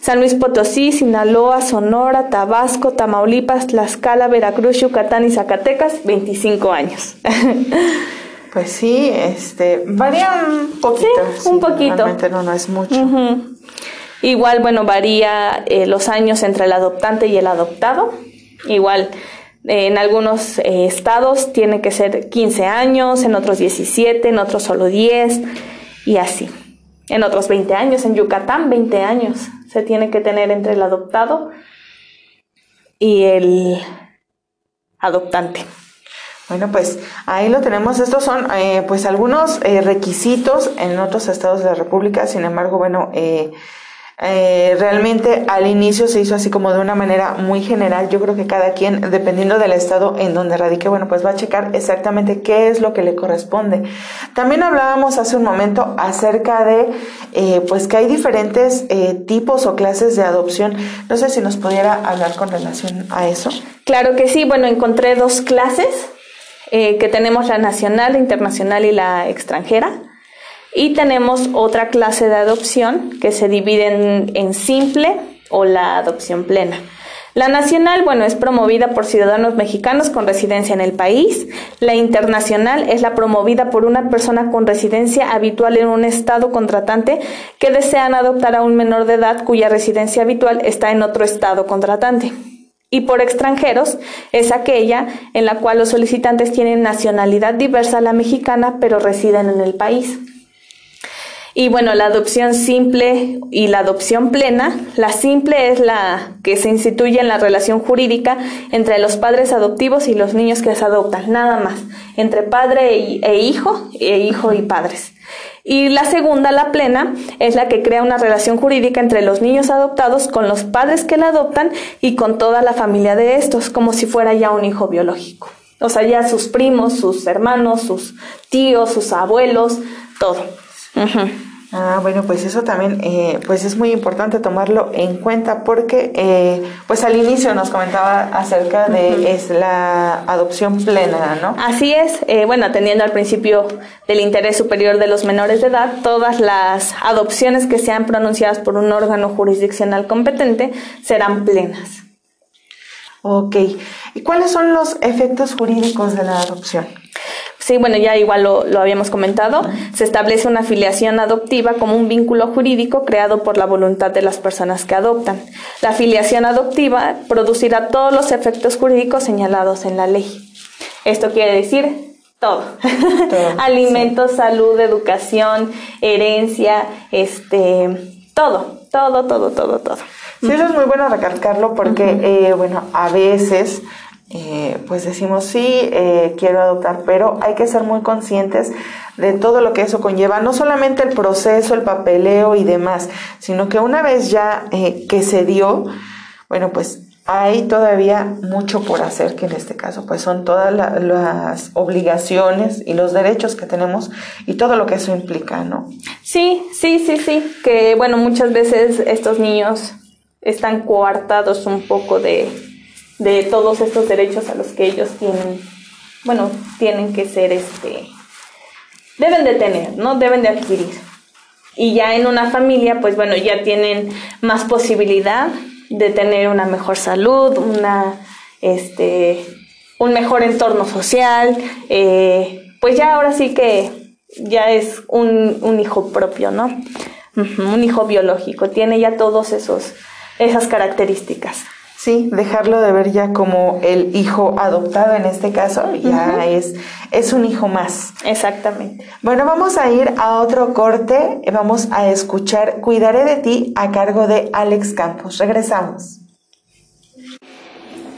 San Luis Potosí, Sinaloa, Sonora, Tabasco, Tamaulipas, Tlaxcala, Veracruz, Yucatán y Zacatecas 25 años. <laughs> Pues sí, este, varía un poquito. Sí, un poquito. Realmente no, no es mucho. Igual, bueno, varía eh, los años entre el adoptante y el adoptado. Igual, eh, en algunos eh, estados tiene que ser 15 años, en otros 17, en otros solo 10 y así. En otros 20 años, en Yucatán 20 años se tiene que tener entre el adoptado y el adoptante. Bueno, pues ahí lo tenemos. Estos son pues algunos requisitos en otros estados de la República. Sin embargo, bueno, eh, eh, realmente al inicio se hizo así como de una manera muy general. Yo creo que cada quien, dependiendo del estado en donde radique, bueno, pues va a checar exactamente qué es lo que le corresponde. También hablábamos hace un momento acerca de, eh, pues que hay diferentes eh, tipos o clases de adopción. No sé si nos pudiera hablar con relación a eso. Claro que sí. Bueno, encontré dos clases que tenemos la nacional, la internacional y la extranjera. Y tenemos otra clase de adopción que se divide en, simple o la adopción plena. La nacional, bueno, es promovida por ciudadanos mexicanos con residencia en el país. La internacional es la promovida por una persona con residencia habitual en un estado contratante que desean adoptar a un menor de edad cuya residencia habitual está en otro estado contratante. Y por extranjeros es aquella en la cual los solicitantes tienen nacionalidad diversa a la mexicana pero residen en el país. Y bueno, la adopción simple y la adopción plena. La simple es la que se instituye en la relación jurídica entre los padres adoptivos y los niños que se adoptan, nada más, entre padre e hijo, e hijo y padres. Y la segunda, la plena, es la que crea una relación jurídica entre los niños adoptados con los padres que la adoptan y con toda la familia de estos, como si fuera ya un hijo biológico. O sea, ya sus primos, sus hermanos, sus tíos, sus abuelos, todo. Ah, bueno, pues eso también, eh, pues es muy importante tomarlo en cuenta porque, eh, pues al inicio nos comentaba acerca de es la adopción plena, ¿no? Así es, eh, bueno, atendiendo al principio del interés superior de los menores de edad, todas las adopciones que sean pronunciadas por un órgano jurisdiccional competente serán plenas. Ok, ¿y cuáles son los efectos jurídicos de la adopción? Sí, bueno, ya igual lo, habíamos comentado. Se establece una afiliación adoptiva como un vínculo jurídico creado por la voluntad de las personas que adoptan. La afiliación adoptiva producirá todos los efectos jurídicos señalados en la ley. Esto quiere decir todo. <laughs> Alimentos, salud, educación, herencia, este, todo, todo, todo, todo, todo. Sí, eso es muy bueno recalcarlo porque, eh, bueno, a veces eh, pues decimos sí, eh, quiero adoptar, pero hay que ser muy conscientes de todo lo que eso conlleva, no solamente el proceso, el papeleo y demás, sino que una vez ya eh, que se dio, bueno, pues hay todavía mucho por hacer, que en este caso pues son todas las obligaciones y los derechos que tenemos y todo lo que eso implica, ¿no? Sí, sí, sí, sí, que bueno, muchas veces estos niños están coartados un poco de de todos estos derechos a los que ellos tienen, bueno, tienen que ser, este, deben de tener, ¿no? Deben de adquirir. Y ya en una familia, pues bueno, ya tienen más posibilidad de tener una mejor salud, una, este, un mejor entorno social, eh, pues ya ahora sí que ya es un, un hijo propio, ¿no? Un hijo biológico, tiene ya todos esos, esas características. Sí, dejarlo de ver ya como el hijo adoptado en este caso, ya es, es un hijo más. Exactamente. Bueno, vamos a ir a otro corte, vamos a escuchar Cuidaré de ti a cargo de Alex Campos. Regresamos.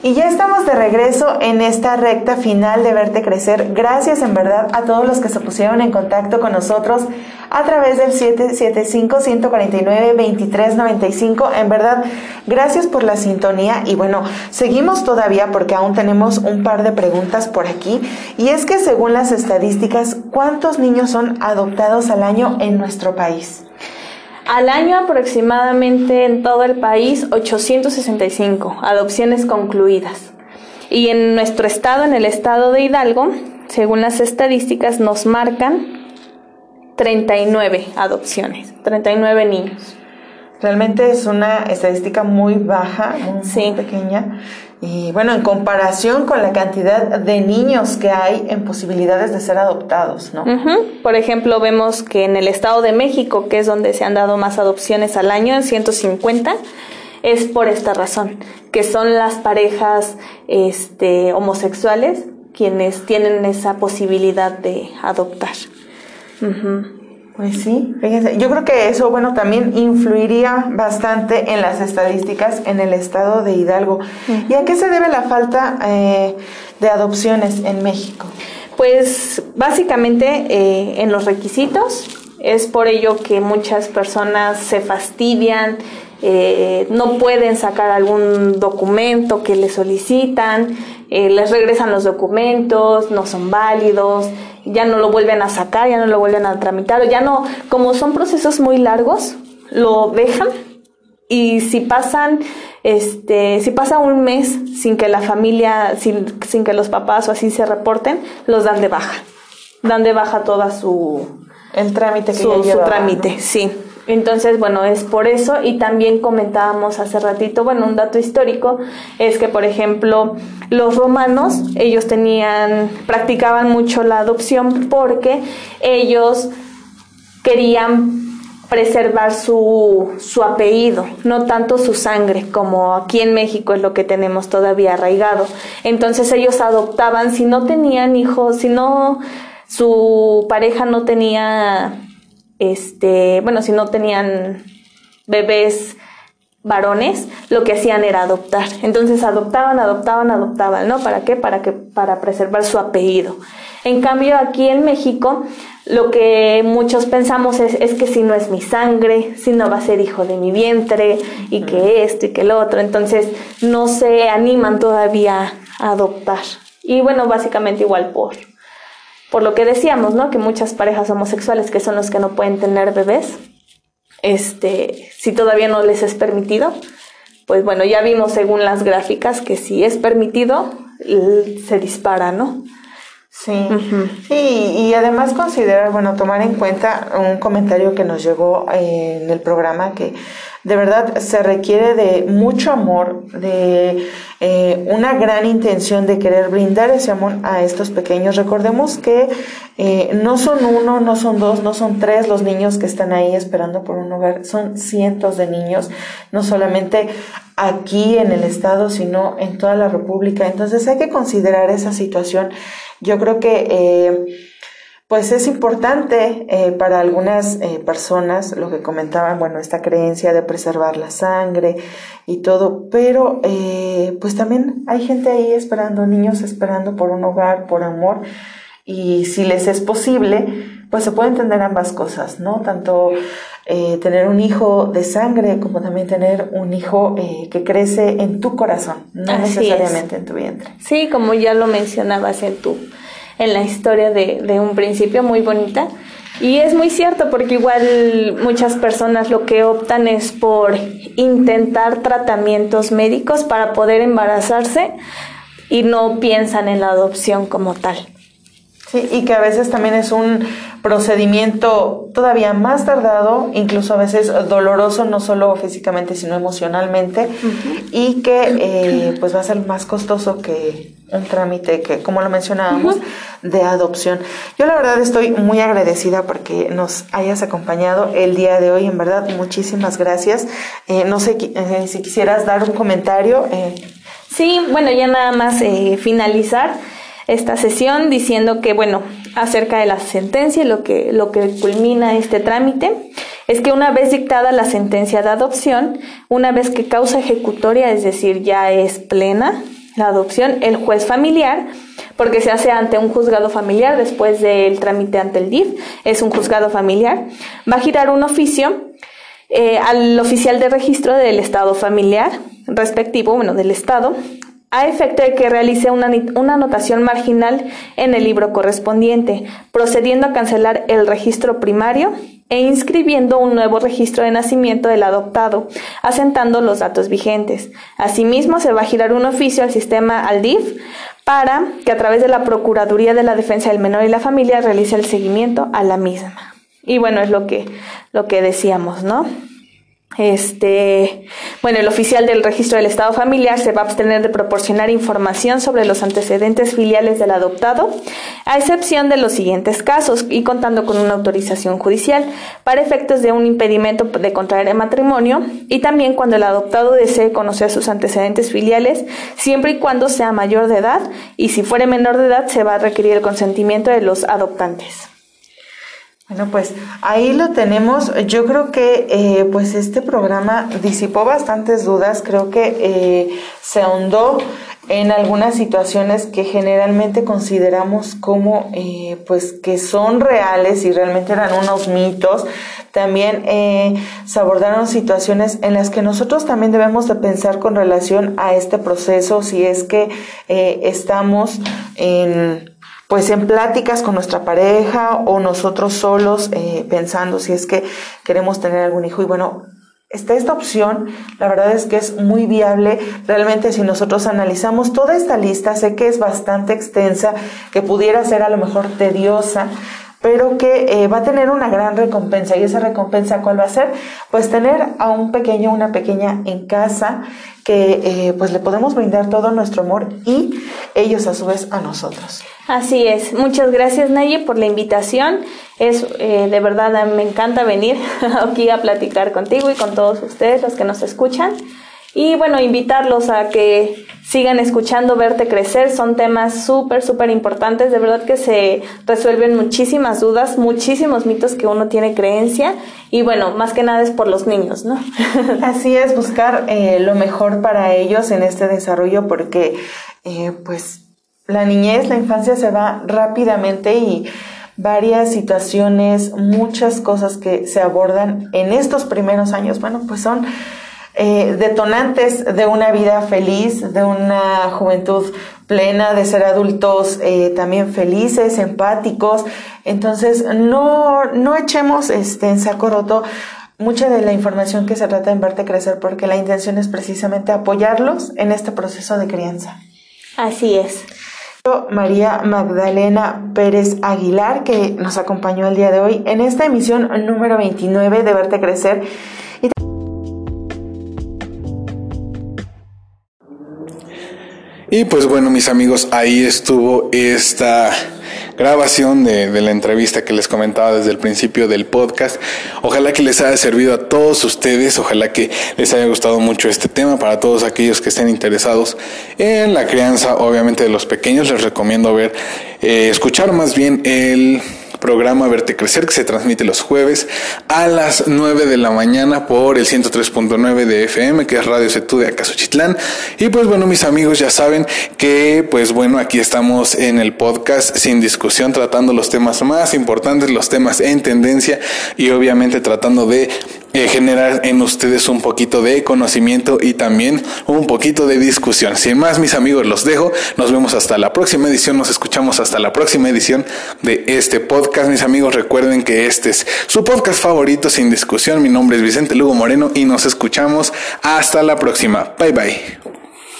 Y ya estamos de regreso en esta recta final de Verte Crecer. Gracias en verdad a todos los que se pusieron en contacto con nosotros a través del 775-149-2395. En verdad, gracias por la sintonía. Y bueno, seguimos todavía porque aún tenemos un par de preguntas por aquí. Y es que según las estadísticas, ¿cuántos niños son adoptados al año en nuestro país? Al año aproximadamente en todo el país 865 adopciones concluidas. Y en nuestro estado, en el estado de Hidalgo, según las estadísticas, nos marcan 39 adopciones, 39 niños. Realmente es una estadística muy baja, muy, pequeña. Y bueno, en comparación con la cantidad de niños que hay en posibilidades de ser adoptados, ¿no? Por ejemplo, vemos que en el Estado de México, que es donde se han dado más adopciones al año, en 150, es por esta razón, que son las parejas este, homosexuales quienes tienen esa posibilidad de adoptar. Pues sí, fíjense, yo creo que eso, bueno, también influiría bastante en las estadísticas en el estado de Hidalgo. ¿Y a qué se debe la falta eh, de adopciones en México? Pues básicamente eh, en los requisitos, es por ello que muchas personas se fastidian, eh, no pueden sacar algún documento que les solicitan, les regresan los documentos, no son válidos, ya no lo vuelven a sacar, ya no lo vuelven a tramitar, o ya no, como son procesos muy largos, lo dejan y si pasan, este, si pasa un mes sin que la familia, sin, sin que los papás o así se reporten, los dan de baja, dan de baja toda su el trámite que su, su trámite, sí. Entonces, bueno, es por eso y también comentábamos hace ratito, bueno, un dato histórico es que, por ejemplo, los romanos, ellos tenían, practicaban mucho la adopción porque ellos querían preservar su, su apellido, no tanto su sangre, como aquí en México es lo que tenemos todavía arraigado. Entonces ellos adoptaban, si no tenían hijos, si no, su pareja no tenía este, bueno, si no tenían bebés varones, lo que hacían era adoptar. Entonces adoptaban, adoptaban, adoptaban, ¿no? ¿Para qué? Para que para preservar su apellido. En cambio, aquí en México, lo que muchos pensamos es, es que si no es mi sangre, si no va a ser hijo de mi vientre, y que esto y que el otro, entonces no se animan todavía a adoptar. Y bueno, básicamente igual por, por lo que decíamos, ¿no? Que muchas parejas homosexuales que son los que no pueden tener bebés, este, si todavía no les es permitido, pues bueno, ya vimos según las gráficas que si es permitido, se dispara, ¿no? Sí, sí, y además considerar, bueno, tomar en cuenta un comentario que nos llegó eh, en el programa que de verdad se requiere de mucho amor, de eh, una gran intención de querer brindar ese amor a estos pequeños. Recordemos que eh, no son uno, no son dos, no son tres los niños que están ahí esperando por un hogar, son cientos de niños, no solamente aquí en el estado, sino en toda la República. Entonces hay que considerar esa situación. Yo creo que... Eh, pues es importante eh, para algunas eh, personas, lo que comentaban, bueno, esta creencia de preservar la sangre y todo, pero eh, pues también hay gente ahí esperando, niños esperando por un hogar, por amor, y si les es posible, pues se pueden entender ambas cosas, ¿no? Tanto tener un hijo de sangre como también tener un hijo que crece en tu corazón, no necesariamente en tu vientre. Sí, como ya lo mencionabas en tu en la historia de, de un principio muy bonita. Y es muy cierto porque igual muchas personas lo que optan es por intentar tratamientos médicos para poder embarazarse y no piensan en la adopción como tal. Sí, y que a veces también es un procedimiento todavía más tardado, incluso a veces doloroso, no solo físicamente, sino emocionalmente, y que eh, pues va a ser más costoso que un trámite que, como lo mencionábamos, de adopción. Yo la verdad estoy muy agradecida porque nos hayas acompañado el día de hoy, en verdad, muchísimas gracias. Eh, no sé eh, si quisieras dar un comentario. Sí, bueno, ya nada más finalizar esta sesión diciendo que, bueno, acerca de la sentencia, lo que, lo que culmina este trámite, es que una vez dictada la sentencia de adopción, una vez que causa ejecutoria, es decir, ya es plena la adopción, el juez familiar, porque se hace ante un juzgado familiar después del trámite ante el DIF, es un juzgado familiar, va a girar un oficio eh, al oficial de registro del Estado familiar respectivo, bueno, del Estado, a efecto de que realice una, anotación marginal en el libro correspondiente, procediendo a cancelar el registro primario e inscribiendo un nuevo registro de nacimiento del adoptado, asentando los datos vigentes. Asimismo, se va a girar un oficio al sistema ALDIF para que a través de la Procuraduría de la Defensa del Menor y la Familia realice el seguimiento a la misma. Y bueno, es lo que, lo que decíamos, ¿no? Este, bueno, el oficial del registro del Estado familiar se va a abstener de proporcionar información sobre los antecedentes filiales del adoptado, a excepción de los siguientes casos y contando con una autorización judicial para efectos de un impedimento de contraer matrimonio y también cuando el adoptado desee conocer sus antecedentes filiales, siempre y cuando sea mayor de edad y si fuere menor de edad se va a requerir el consentimiento de los adoptantes. Bueno, pues ahí lo tenemos. Yo creo que eh, pues este programa disipó bastantes dudas. Creo que eh, se ahondó en algunas situaciones que generalmente consideramos como eh, pues que son reales y realmente eran unos mitos. También se abordaron situaciones en las que nosotros también debemos de pensar con relación a este proceso, si es que estamos en pues en pláticas con nuestra pareja o nosotros solos eh, pensando si es que queremos tener algún hijo y bueno, está esta opción, la verdad es que es muy viable. Realmente si nosotros analizamos toda esta lista, sé que es bastante extensa, que pudiera ser a lo mejor tediosa, pero que eh, va a tener una gran recompensa. ¿Y esa recompensa cuál va a ser? Pues tener a un pequeño, una pequeña en casa que eh, pues le podemos brindar todo nuestro amor y ellos a su vez a nosotros. Así es. Muchas gracias Naye por la invitación. Es eh, de verdad me encanta venir <laughs> aquí a platicar contigo y con todos ustedes los que nos escuchan. Y bueno, invitarlos a que sigan escuchando Verte Crecer. Son temas súper, súper importantes. De verdad que se resuelven muchísimas dudas, muchísimos mitos que uno tiene creencia. Y bueno, más que nada es por los niños, ¿no? <laughs> Así es, buscar eh, lo mejor para ellos en este desarrollo porque eh, pues la niñez, la infancia se va rápidamente y varias situaciones, muchas cosas que se abordan en estos primeros años, bueno, pues son eh, detonantes de una vida feliz, de una juventud plena, de ser adultos eh, también felices, empáticos. Entonces, no, no echemos este, en saco roto mucha de la información que se trata en Verte Crecer, porque la intención es precisamente apoyarlos en este proceso de crianza. Así es. María Magdalena Pérez Aguilar, que nos acompañó el día de hoy en esta emisión número 29 de Verte Crecer. Y pues bueno, mis amigos, ahí estuvo esta grabación de, la entrevista que les comentaba desde el principio del podcast. Ojalá que les haya servido a todos ustedes, ojalá que les haya gustado mucho este tema para todos aquellos que estén interesados en la crianza, obviamente de los pequeños. Les recomiendo ver, eh, escuchar más bien el programa Verte Crecer que se transmite los jueves a las 9 de la mañana por el 103.9 de FM, que es Radio Setú de Acasochitlán. Y pues bueno, mis amigos ya saben que pues bueno, aquí estamos en el podcast sin discusión tratando los temas más importantes, los temas en tendencia y obviamente tratando de eh, generar en ustedes un poquito de conocimiento y también un poquito de discusión. Sin más, mis amigos, los dejo. Nos vemos hasta la próxima edición. Nos escuchamos hasta la próxima edición de este Mis amigos, recuerden que este es su podcast favorito sin discusión. Mi nombre es Vicente Lugo Moreno y nos escuchamos hasta la próxima. Bye bye.